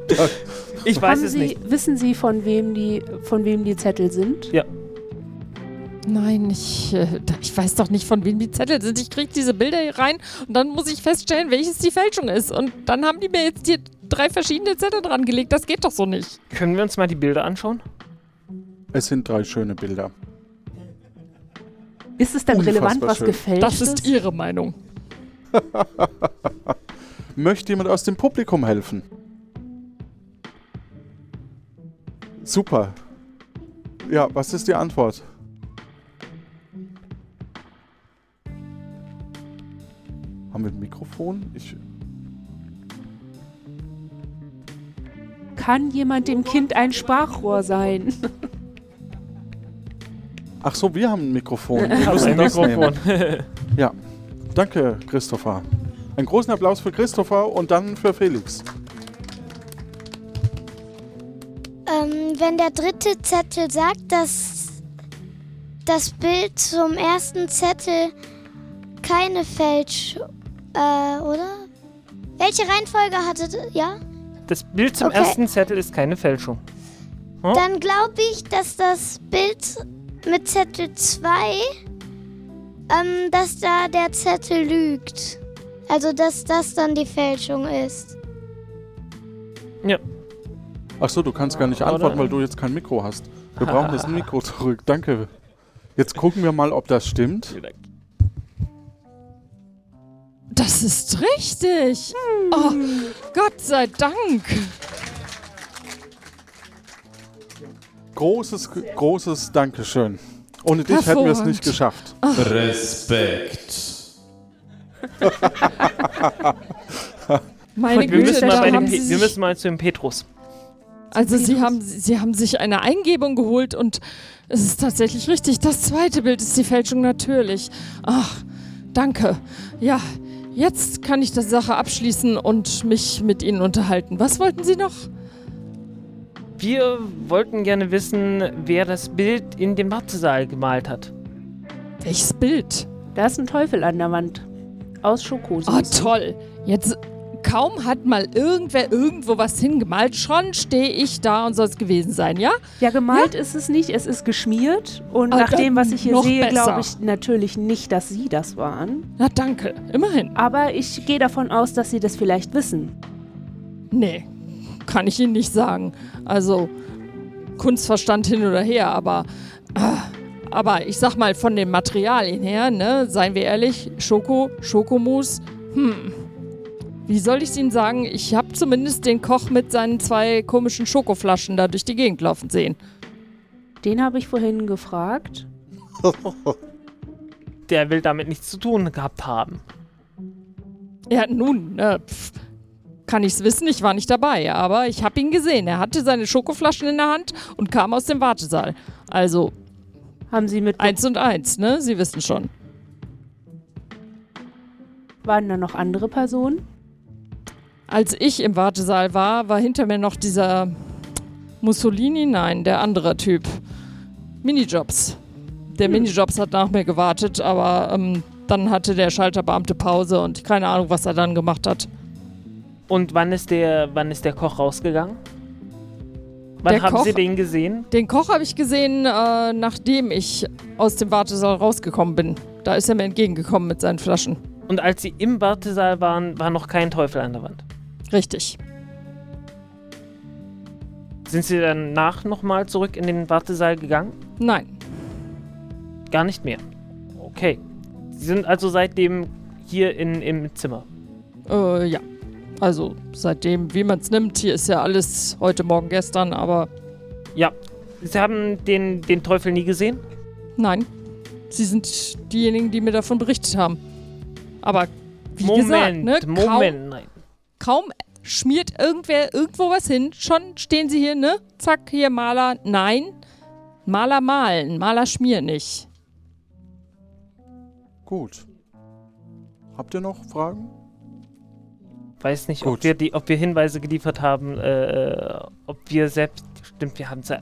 da Ich weiß Haben es Sie, nicht. Wissen Sie, von wem die, von wem die Zettel sind? Ja. Nein, ich, äh, ich weiß doch nicht, von wem die Zettel sind. Ich kriege diese Bilder hier rein und dann muss ich feststellen, welches die Fälschung ist. Und dann haben die mir jetzt hier drei verschiedene Zettel dran gelegt. Das geht doch so nicht. Können wir uns mal die Bilder anschauen? Es sind drei schöne Bilder. Ist es dann Unfassbar relevant, was schön. gefälscht Das ist Ihre Meinung. Möchte jemand aus dem Publikum helfen? Super. Ja, was ist die Antwort? Haben wir ein Mikrofon? Ich, Kann jemand dem Kind ein Sprachrohr sein? ach so, wir haben ein Mikrofon. Wir müssen ein das Mikrofon. nehmen. Ja, danke, Christopher. Einen großen Applaus für Christopher und dann für Felix. Ähm, wenn der dritte Zettel sagt, dass das Bild zum ersten Zettel keine Fälsch... Äh, oder? Welche Reihenfolge hattet Ja? Das Bild zum Okay. ersten Zettel ist keine Fälschung. Hm? Dann glaube ich, dass das Bild mit Zettel 2, ähm, dass da der Zettel lügt. Also, dass das dann die Fälschung ist. Ja. Ach so, du kannst gar nicht antworten, weil du jetzt kein Mikro hast. Wir brauchen das Mikro zurück. Danke. Jetzt gucken wir mal, ob das stimmt. Das ist richtig. Oh, Gott sei Dank. Großes, großes Dankeschön. Ohne dich hätten wir es nicht geschafft. Respekt. Meine wir, Güte, müssen mal bei wir müssen mal zu dem Petrus. also Sie haben, Sie haben sich eine Eingebung geholt und es ist tatsächlich richtig. Das zweite Bild ist die Fälschung natürlich. Ach, danke. Ja, jetzt kann ich die Sache abschließen und mich mit Ihnen unterhalten. Was wollten Sie noch? Wir wollten gerne wissen, wer das Bild in dem Wartesaal gemalt hat. Welches Bild? Da ist ein Teufel an der Wand. Aus Schokosauce. Ah, toll. Jetzt kaum hat mal irgendwer irgendwo was hingemalt, schon stehe ich da und soll es gewesen sein, ja? Ja, gemalt ist es nicht, es ist geschmiert. Und Ah, nach dem, was ich hier sehe, glaube ich natürlich nicht, dass Sie das waren. Na danke, immerhin. Aber ich gehe davon aus, dass Sie das vielleicht wissen. Nee, kann ich Ihnen nicht sagen. Also, Kunstverstand hin oder her, aber. ah, aber ich sag mal, von den Materialien her, ne, seien wir ehrlich, Schoko, Schokomus, hm. Wie soll ich Ihnen sagen? Ich habe zumindest den Koch mit seinen zwei komischen Schokoflaschen da durch die Gegend laufen sehen. Den habe ich vorhin gefragt. Der will damit nichts zu tun gehabt haben. Ja, nun, äh, pf, kann ich's wissen, ich war nicht dabei, aber ich habe ihn gesehen. Er hatte seine Schokoflaschen in der Hand und kam aus dem Wartesaal. Also Haben Sie mit. eins und eins, ne? Sie wissen schon. Waren da noch andere Personen? Als ich im Wartesaal war, war hinter mir noch dieser Mussolini, nein, der andere Typ. Minijobs. Der Minijobs hat nach mir gewartet, aber ähm, dann hatte der Schalterbeamte Pause und keine Ahnung, was er dann gemacht hat. Und wann ist der, wann ist der Koch rausgegangen? Wann Der haben Koch- Sie den gesehen? Den Koch habe ich gesehen, äh, nachdem ich aus dem Wartesaal rausgekommen bin. Da ist er mir entgegengekommen mit seinen Flaschen. Und als Sie im Wartesaal waren, war noch kein Teufel an der Wand. Richtig. Sind Sie danach nochmal zurück in den Wartesaal gegangen? Nein. Gar nicht mehr. Okay. Sie sind also seitdem hier in, im Zimmer. Äh, ja. Also seitdem, wie man es nimmt, hier ist ja alles heute, morgen, gestern, aber Ja. Sie haben den, den Teufel nie gesehen? nein. Sie sind diejenigen, die mir davon berichtet haben. Aber wie Moment, gesagt, ne, Moment, nein. Kaum, schmiert irgendwer irgendwo was hin, schon stehen sie hier, ne? Zack, hier Maler. Nein. Maler malen, Maler schmieren nicht. Gut. Habt ihr noch Fragen? Weiß nicht, Gut. ob wir, die, ob wir Hinweise geliefert haben, äh, ob wir selbst. Stimmt, wir haben, wir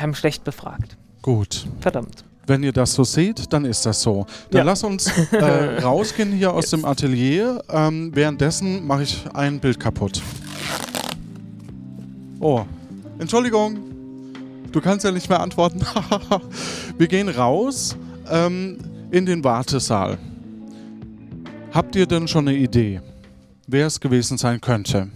haben schlecht befragt. Gut. Verdammt. Wenn ihr das so seht, dann ist das so. Dann Ja. lass uns äh, rausgehen hier aus dem Atelier. Ähm, währenddessen mache ich ein Bild kaputt. Oh, Entschuldigung. Du kannst ja nicht mehr antworten. Wir gehen raus ähm, in den Wartesaal. Habt ihr denn schon eine Idee, wer es gewesen sein könnte?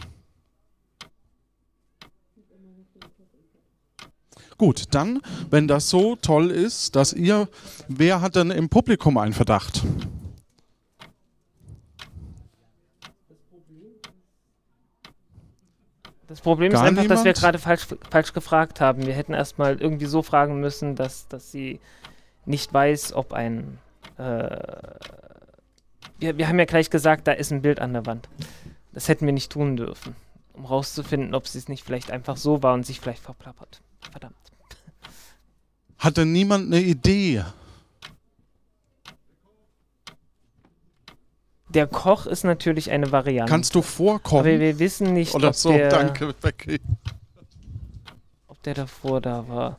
Gut, dann, wenn das so toll ist, dass ihr, wer hat denn im Publikum einen Verdacht? Das Problem Gar ist einfach, dass wir niemand? gerade falsch, falsch gefragt haben. Wir hätten erstmal irgendwie so fragen müssen, dass, dass sie nicht weiß, ob ein. Äh, wir, wir haben ja gleich gesagt, da ist ein Bild an der Wand. Das hätten wir nicht tun dürfen, um rauszufinden, ob sie es nicht vielleicht einfach so war und sich vielleicht verplappert. Verdammt. Hat denn niemand eine Idee? Der Koch ist natürlich eine Variante. Kannst du vorkommen? Aber wir wissen nicht, Oder ob, so, der, danke, Becky. ob der davor da war.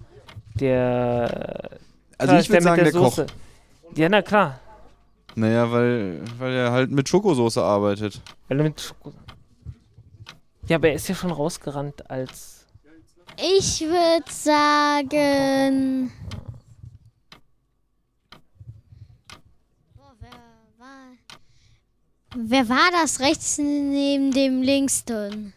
Der. Also Klar, ich ist würd der sagen, der Koch. Soße. Ja, na klar. Naja, weil, weil er halt mit Schokosoße arbeitet. Weil er mit Schoko ja, aber er ist ja schon rausgerannt als. Ich würde sagen. Boah, wer, war, wer war das rechts neben dem Linksten?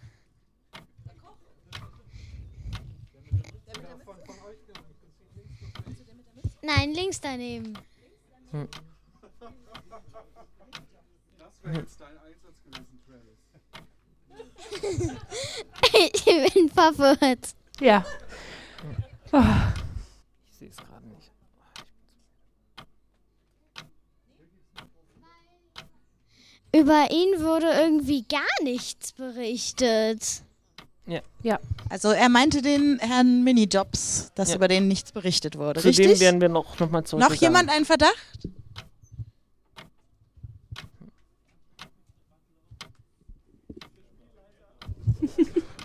Nein, links daneben. Hm. ich bin verwirrt. Ja. Oh. Ich sehe es gerade nicht. Über ihn wurde irgendwie gar nichts berichtet. Ja. Ja. Also er meinte den Herrn Minijobs, dass Ja. über den nichts berichtet wurde. Zu Richtig? dem werden wir noch, noch mal zurück. Noch jemand einen Verdacht?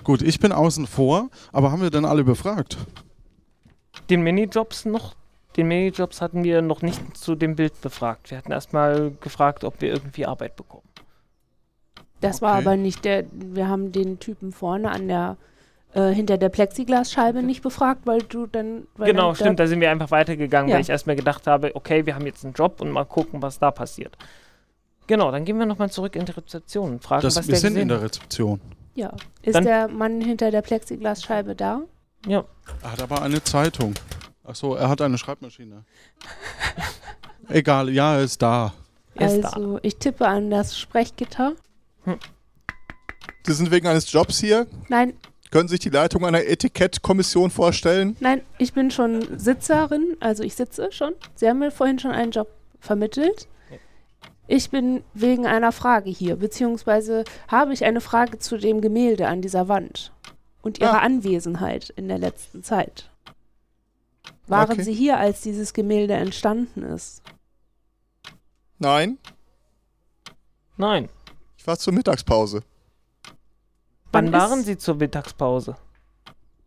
Gut, ich bin außen vor, aber haben wir denn alle befragt? Den Minijobs noch? Den Minijobs hatten wir noch nicht zu dem Bild befragt. Wir hatten erstmal gefragt, ob wir irgendwie Arbeit bekommen. Das war Okay. aber nicht der. Wir haben den Typen vorne an der äh, hinter der Plexiglasscheibe nicht befragt, weil du dann. Weil genau, dann, stimmt. Da sind wir einfach weitergegangen, Ja. weil ich erstmal gedacht habe, okay, wir haben jetzt einen Job und mal gucken, was da passiert. Genau, dann gehen wir nochmal zurück in die Rezeption und fragen, Das, was wir der sind gesehen in der hat. Ja. Ist Dann- der Mann hinter der Plexiglasscheibe da? Ja. Er hat aber eine Zeitung. Achso, er hat eine Schreibmaschine. Egal, ja, er ist da. Er ist da. also, ich tippe an das Sprechgitter. Sie sind wegen eines Jobs hier. Nein, Können Sie sich die Leitung einer Etikettkommission vorstellen? nein, ich bin schon Sitzerin, also ich sitze schon. Sie haben mir vorhin schon einen Job vermittelt. Ich bin wegen einer Frage hier, beziehungsweise habe ich eine Frage zu dem Gemälde an dieser Wand und ihrer Ah. Anwesenheit in der letzten Zeit. Waren Okay. Sie hier, als dieses Gemälde entstanden ist? Nein, Nein. ich war zur Mittagspause. Wann Wann waren Sie zur Mittagspause?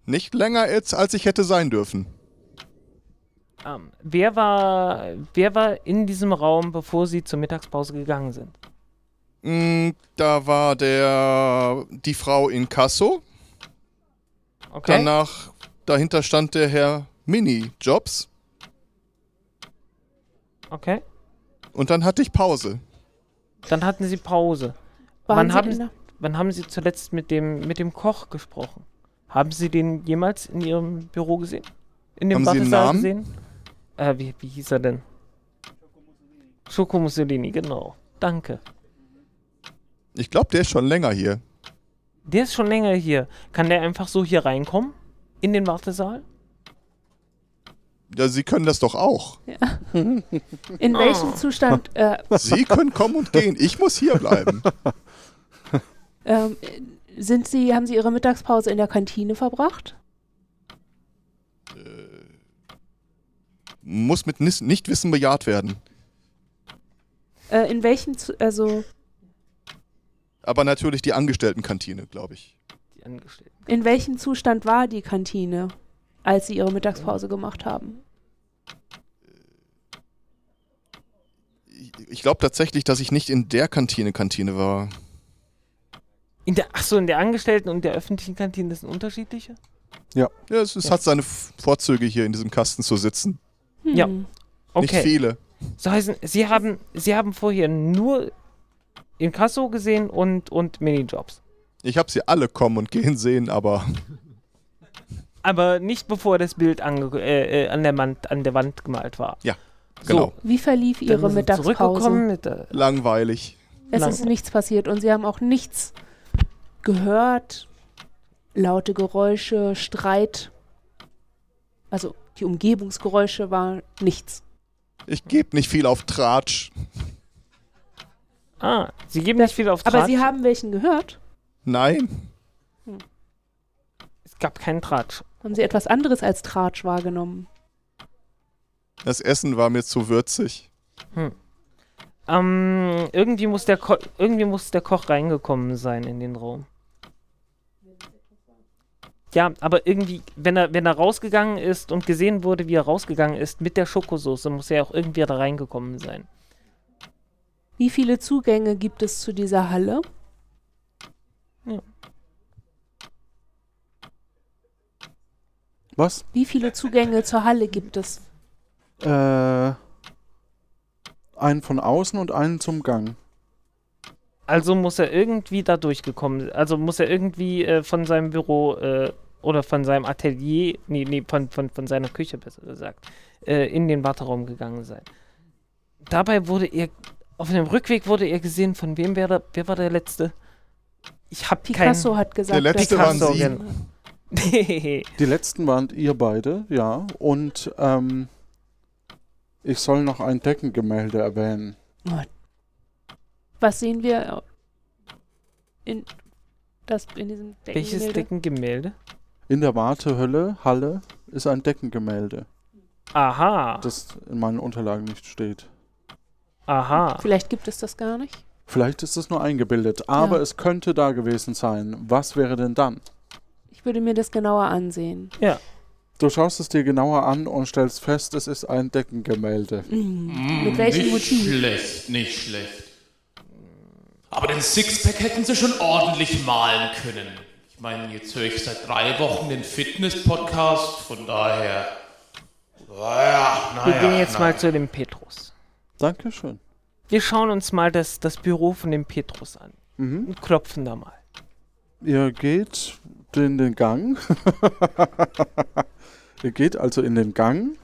Nicht länger jetzt, als ich hätte sein dürfen. Ähm, wer, war, wer war in diesem Raum, bevor Sie zur Mittagspause gegangen sind? Mm, Da war der die Frau in Kasso. Okay. Danach, dahinter stand der Herr Mini-Jobs. Okay. Und dann hatte ich Pause. Dann hatten Sie Pause. Waren Wann Sie haben, wann haben Sie zuletzt mit dem, mit dem Koch gesprochen? Haben Sie den jemals in Ihrem Büro gesehen? In dem Haben Sie einen Wartesaal Namen? gesehen? Äh, wie, wie hieß er denn? Schoko Mussolini, genau. Danke. Ich glaube, der ist schon länger hier. Der ist schon länger hier. Kann der einfach so hier reinkommen? In den Wartesaal? Ja, Sie können das doch auch. In Oh. welchem Zustand äh, Sie können kommen und gehen. Ich muss hier bleiben. ähm, sind Sie, haben Sie Ihre Mittagspause in der Kantine verbracht? Muss mit Nis Nichtwissen bejaht werden. Äh, in welchem, Zu also Aber natürlich die Angestelltenkantine, glaube ich. Die Angestellten. in welchem Zustand war die Kantine, als Sie Ihre Mittagspause gemacht haben? Ich, glaube tatsächlich, dass ich nicht in der Kantine Kantine war. In der, achso, in der Angestellten und der öffentlichen Kantine, das sind unterschiedliche? Ja. Ja, es, es Ja. hat seine Vorzüge, hier in diesem Kasten zu sitzen. Ja. Hm. Nicht Okay. viele. So heißen, Sie haben, Sie haben vorher nur Inkasso gesehen und, und Minijobs. Ich habe sie alle kommen und gehen sehen, aber Aber nicht bevor das Bild ange äh, äh, an, der Wand, an der Wand gemalt war. Ja, genau. Wie verlief Ihre Mittagspause? mit der, langweilig. Es Lang- ist nichts passiert und Sie haben auch nichts gehört. Laute Geräusche, Streit. Also die Umgebungsgeräusche war nichts. Ich gebe nicht viel auf Tratsch. Ah, Sie geben nicht viel auf Aber Tratsch. Sie haben welchen gehört? Nein. Es gab keinen Tratsch. Haben Sie etwas anderes als Tratsch wahrgenommen? Das Essen war mir zu würzig. Hm. Ähm, irgendwie muss der Ko irgendwie muss der Koch reingekommen sein in den Raum. Ja, aber irgendwie, wenn er, wenn er rausgegangen ist und gesehen wurde, wie er rausgegangen ist mit der Schokosauce, muss er auch irgendwie da reingekommen sein. Wie viele Zugänge gibt es zu dieser Halle? Was? Wie viele Zugänge zur Halle gibt es? Äh, einen von außen und einen zum Gang. Also muss er irgendwie da durchgekommen, also muss er irgendwie äh, von seinem Büro äh, oder von seinem Atelier, nee, nee, von, von, von seiner Küche besser gesagt, äh, in den Warteraum gegangen sein. Dabei wurde er, auf dem Rückweg wurde er gesehen, von wem wer, da, wer war der Letzte? Ich hab Picasso kein, hat gesagt, Der letzte waren Sie. genau. Die letzten waren ihr beide, ja. Und ähm, ich soll noch ein Deckengemälde erwähnen. Was sehen wir in, das, in diesem Welches Deckengemälde? Deckengemälde? In der Wartehölle, Halle, ist ein Deckengemälde, Aha. das in meinen Unterlagen nicht steht. Aha. Vielleicht gibt es das gar nicht. Vielleicht ist es nur eingebildet, aber Ja. es könnte da gewesen sein. Was wäre denn dann? Ich würde mir das genauer ansehen. Ja. Du schaust es dir genauer an und stellst fest, es ist ein Deckengemälde. Mm. Mit welchem nicht Motiv? schlecht, nicht schlecht. Aber den Sixpack hätten sie schon ordentlich malen können. Ich meine, jetzt höre ich seit drei Wochen den Fitness-Podcast, von daher. Naja, naja. Wir gehen jetzt naja. mal zu dem Petrus. Dankeschön. Wir schauen uns mal das, das Büro von dem Petrus an Mhm. und klopfen da mal. Ihr geht in den Gang. Ihr geht also in den Gang.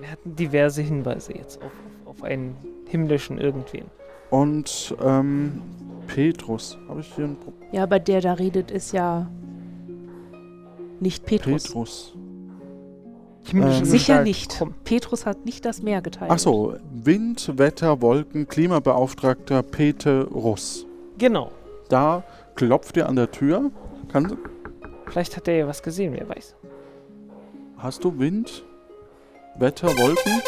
Wir hatten diverse Hinweise jetzt auf, auf, auf einen himmlischen Irgendwen. Und ähm, Petrus. Habe ich hier ein Pro Ja, aber der da redet, ist ja nicht Petrus. Petrus? Himmlischen Ähm, Sicher nicht. Komm. Petrus hat nicht das Meer geteilt. Ach so, Wind, Wetter, Wolken, Klimabeauftragter Peter Russ. Genau. Da klopft ihr an der Tür. Kann, Vielleicht hat er ja was gesehen, wer weiß. hast du Wind, Wetter, Wolken?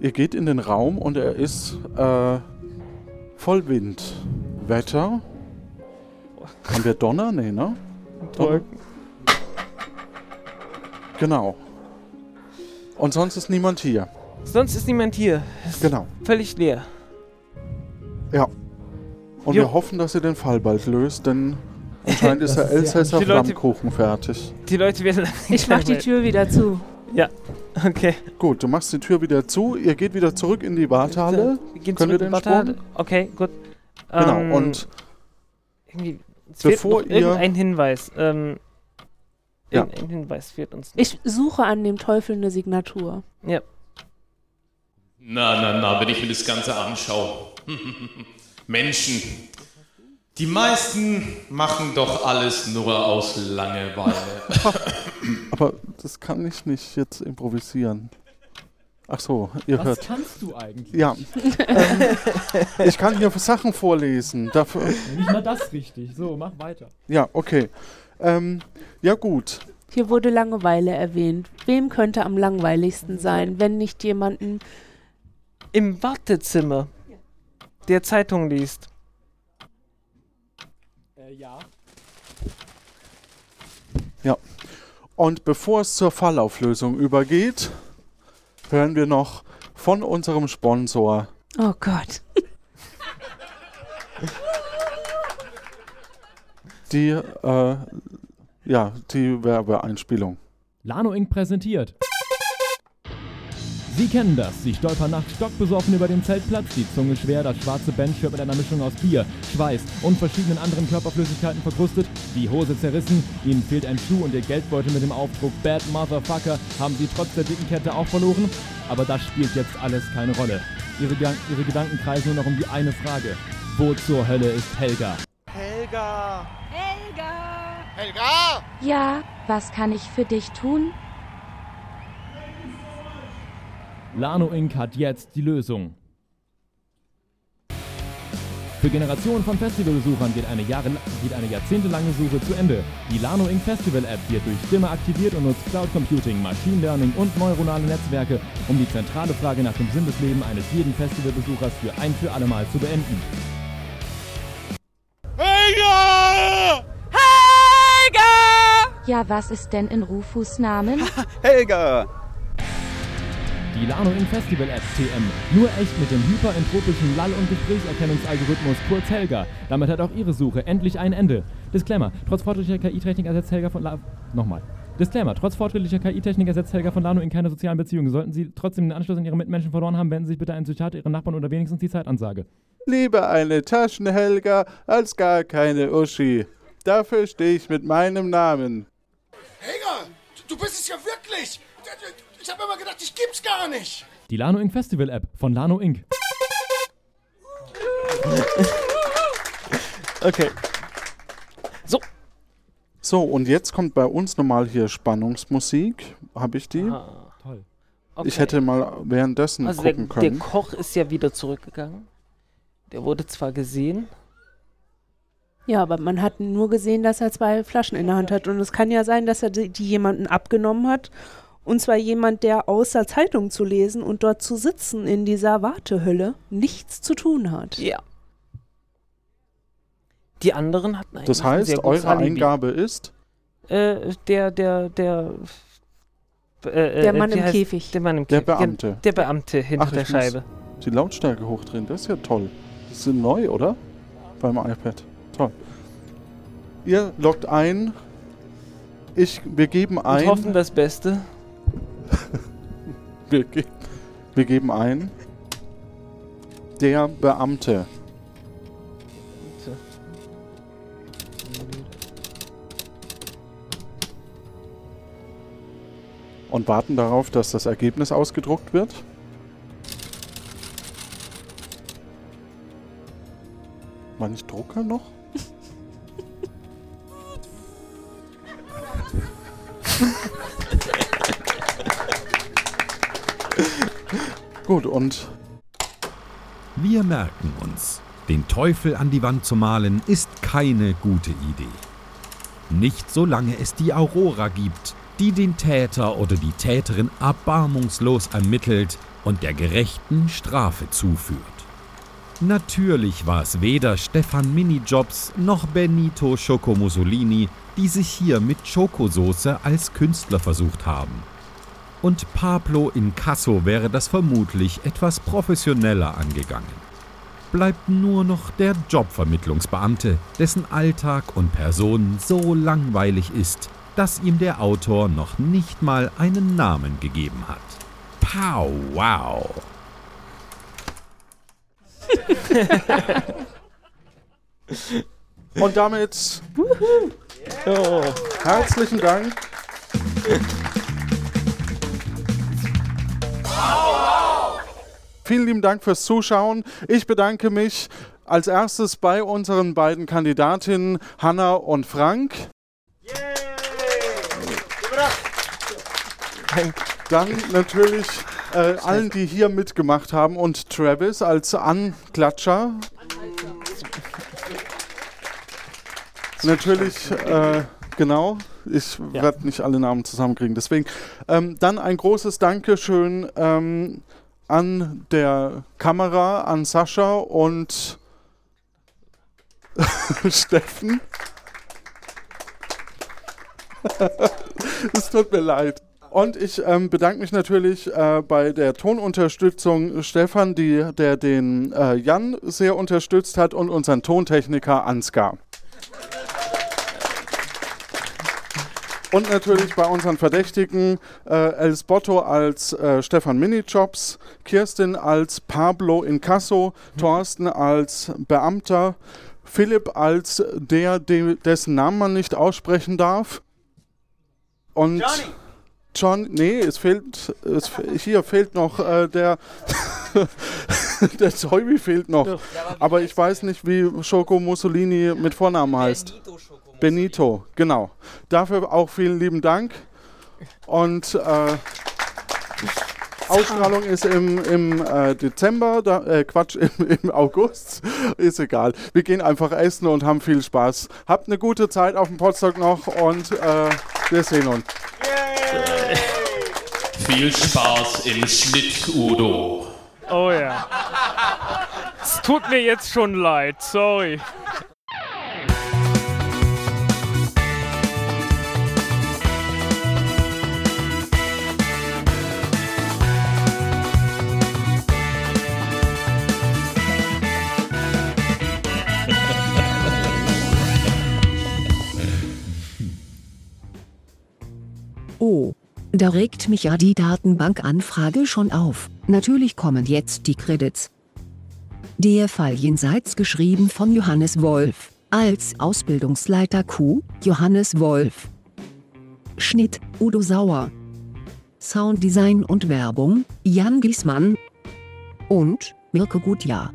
Ihr geht in den Raum und er ist äh, voll Wind. Wetter. Haben wir Donner? Nee, ne? Donner. Genau. Und sonst ist niemand hier. Sonst ist niemand hier. Ist Genau. Völlig leer. Ja. Und Jo. wir hoffen, dass ihr den Fall bald löst, denn anscheinend ist der Elsässer Flammkuchen fertig. Die Leute werden. Ich mach die Tür wieder zu. Ja. Okay. Gut, du machst die Tür wieder zu, ihr geht wieder zurück in die Wartehalle. Wir gehen den die Wartehalle. Sprung? Okay, gut. Genau, Ähm, und irgendwie, es bevor fehlt noch ihr- irgendein Hinweis. Ähm, Ja. Irgendein Hinweis fehlt uns. noch. Ich suche an dem Teufel eine Signatur. Ja. Na, na, na, wenn ich mir das Ganze anschaue. Menschen. Die meisten machen doch alles nur aus Langeweile. aber das kann ich nicht jetzt improvisieren. Ach so, ihr Was hört. kannst du eigentlich? Ja. ähm, ich kann hier Sachen vorlesen. Dafür, Nicht mal das richtig. So, mach weiter. ja, okay. Ähm, ja, gut. Hier wurde Langeweile erwähnt. Wem könnte am langweiligsten sein, wenn nicht jemanden. Im Wartezimmer, der Zeitung liest. Ja. Ja. Und bevor es zur Fallauflösung übergeht, hören wir noch von unserem Sponsor Oh Gott. die, äh, ja, die Werbeeinspielung. Lano Inc. präsentiert. Sie kennen das. Sie stolpern nachts stockbesoffen über den Zeltplatz, die Zunge schwer, das schwarze Bandshirt mit einer Mischung aus Bier, Schweiß und verschiedenen anderen Körperflüssigkeiten verkrustet, die Hose zerrissen, ihnen fehlt ein Schuh und ihr Geldbeutel mit dem Aufdruck Bad Motherfucker haben sie trotz der dicken Kette auch verloren. Aber das spielt jetzt alles keine Rolle. Ihre, ihre Gedanken kreisen nur noch um die eine Frage. Wo zur Hölle ist Helga? Helga! Helga! Helga! Ja, was kann ich für dich tun? Lano Inc. hat jetzt die Lösung. Für Generationen von Festivalbesuchern geht eine, Jahre, geht eine jahrzehntelange Suche zu Ende. Die Lano Inc. Festival App wird durch Stimme aktiviert und nutzt Cloud Computing, Machine Learning und neuronale Netzwerke, um die zentrale Frage nach dem Sinn des Lebens eines jeden Festivalbesuchers für ein für alle Mal zu beenden. Helga! Helga! Ja, was ist denn in Rufus Namen? Helga! Die Lano Inc. Festival App TM. Nur echt mit dem hyperentropischen Lall- und Gesprächserkennungsalgorithmus kurz Helga. Damit hat auch Ihre Suche endlich ein Ende. Disclaimer: Trotz fortschrittlicher KI-Technik ersetzt Helga von La Nochmal. Disclaimer: Trotz fortschrittlicher KI-Technik ersetzt Helga von Lano in keine sozialen Beziehungen. Sollten Sie trotzdem den Anschluss an Ihre Mitmenschen verloren haben, wenden Sie sich bitte an einen Psychiater, Ihren Nachbarn oder wenigstens die Zeitansage. Lieber eine Taschenhelga als gar keine Uschi. Dafür stehe ich mit meinem Namen. Helga, du bist es ja wirklich! Ich habe immer gedacht, ich gib's gar nicht! Die Lano Inc. Festival App von Lano Inc. Okay. So. So, und jetzt kommt bei uns nochmal hier Spannungsmusik. Habe ich die? Ah, toll. Ich Okay. hätte mal währenddessen Also der, gucken der können. Koch ist ja wieder zurückgegangen. Der wurde zwar gesehen. Ja, aber man hat nur gesehen, dass er zwei Flaschen in der Hand hat. Und es kann ja sein, dass er die, die jemanden abgenommen hat. Und zwar jemand, der außer Zeitung zu lesen und dort zu sitzen in dieser Wartehölle nichts zu tun hat. Ja. Die anderen hatten eigentlich Das heißt, eure Alibi. Eingabe ist? Äh, der, der, der. Äh, äh, Der Mann im heißt- Käfig. Der Mann im Der Käfig. Beamte. Der Beamte hinter Ach, der Scheibe. Die Lautstärke hochdrehen, das ist ja toll. Das ist neu, oder? Beim iPad. Toll. Ihr loggt ein. Ich, wir geben ein. Und hoffen das Beste. wir, ge wir geben ein. Der Beamte. Und warten darauf, dass das Ergebnis ausgedruckt wird. Wann ich drucke noch? Gut, und Wir merken uns, den Teufel an die Wand zu malen, ist keine gute Idee. Nicht solange es die Aurora gibt, die den Täter oder die Täterin erbarmungslos ermittelt und der gerechten Strafe zuführt. Natürlich war es weder Stefan Minijobs noch Benito Choco Mussolini, die sich hier mit Schokosoße als Künstler versucht haben. Und Pablo Incasso wäre das vermutlich etwas professioneller angegangen. Bleibt nur noch der Jobvermittlungsbeamte, dessen Alltag und Person so langweilig ist, dass ihm der Autor noch nicht mal einen Namen gegeben hat. Pow wow! Und damit oh, herzlichen Dank. Vielen lieben Dank fürs Zuschauen. Ich bedanke mich als erstes bei unseren beiden Kandidatinnen Hanna und Frank. Dann natürlich äh, allen, die hier mitgemacht haben und Travis als Anklatscher. Natürlich, äh, genau. Ich werde nicht alle Namen zusammenkriegen. Deswegen ähm, dann ein großes Dankeschön ähm, an der Kamera, an Sascha und Steffen. es tut mir leid. Und ich ähm, bedanke mich natürlich äh, bei der Tonunterstützung Stefan, die, der den äh, Jan sehr unterstützt hat und unseren Tontechniker Ansgar. Und natürlich bei unseren Verdächtigen äh, Els Botto als äh, Stefan Minijobs, Kirstin als Pablo Incasso, Thorsten als Beamter, Philipp als der, de, dessen Namen man nicht aussprechen darf. Und Johnny. John, nee, es fehlt, es, hier fehlt noch äh, der, der Zeubi fehlt noch. Aber ich weiß nicht, wie Schoko Mussolini mit Vornamen heißt. Benito, genau. Dafür auch vielen lieben Dank. Und äh, Ausstrahlung ist im, im äh, Dezember, da, äh, Quatsch, im, im August. Ist egal. Wir gehen einfach essen und haben viel Spaß. Habt eine gute Zeit auf dem Potsdok noch und äh, wir sehen uns. Viel Spaß im Schnitt, Udo. Oh ja. Es tut mir jetzt schon leid, sorry. Oh, da regt mich ja die Datenbankanfrage schon auf. Natürlich kommen jetzt die Credits. Der Fall jenseits geschrieben von Johannes Wolf, als Ausbildungsleiter Q, Johannes Wolf. Schnitt, Udo Sauer. Sounddesign und Werbung, Jan Giesmann. Und, Mirko Gutjahr.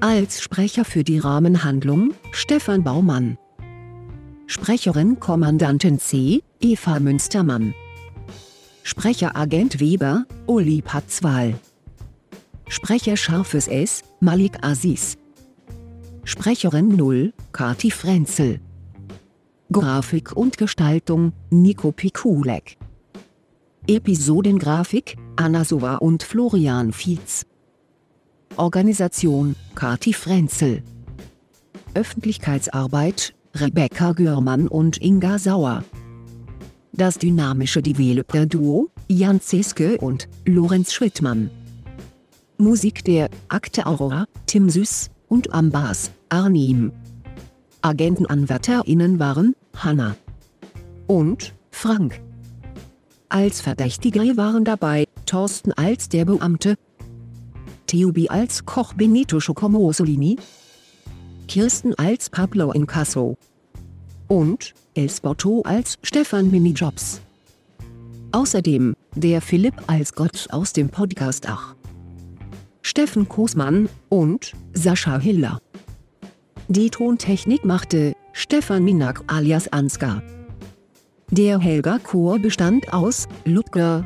Als Sprecher für die Rahmenhandlung, Stefan Baumann. Sprecherin Kommandantin C, Eva Münstermann. Sprecher Agent Weber, Uli Patzwal. Sprecher Scharfes S, Malik Aziz. Sprecherin 0, Kati Frenzel. Grafik und Gestaltung, Nico Pikulek. Episodengrafik, Anna Sova und Florian Fietz. Organisation, Kati Frenzel. Öffentlichkeitsarbeit, Rebecca Görmann und Inga Sauer. Das dynamische Developer-Duo, Jan Zeske und Lorenz Schwittmann. Musik der Akte Aurora, Tim Süß und am Bass, Arnim. AgentenanwärterInnen waren Hanna und Frank. Als Verdächtige waren dabei Thorsten als der Beamte, Theobi als Koch Benito Schocomosolini, Kirsten als Pablo Incasso und Elsbotto als Stefan Minijobs. Außerdem der Philipp als Gott aus dem Podcast Ach. Steffen Kosmann und Sascha Hiller. Die Tontechnik machte Stefan Minak alias Ansgar. Der Helga-Chor bestand aus Ludger,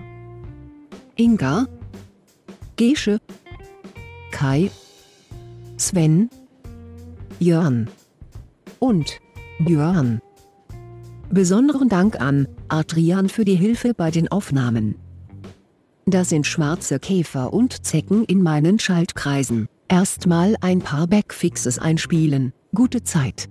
Inga, Gesche, Kai, Sven, Jörn und Björn. Besonderen Dank an Adrian für die Hilfe bei den Aufnahmen. Das sind schwarze Käfer und Zecken in meinen Schaltkreisen. Erstmal ein paar Backfixes einspielen. Gute Zeit.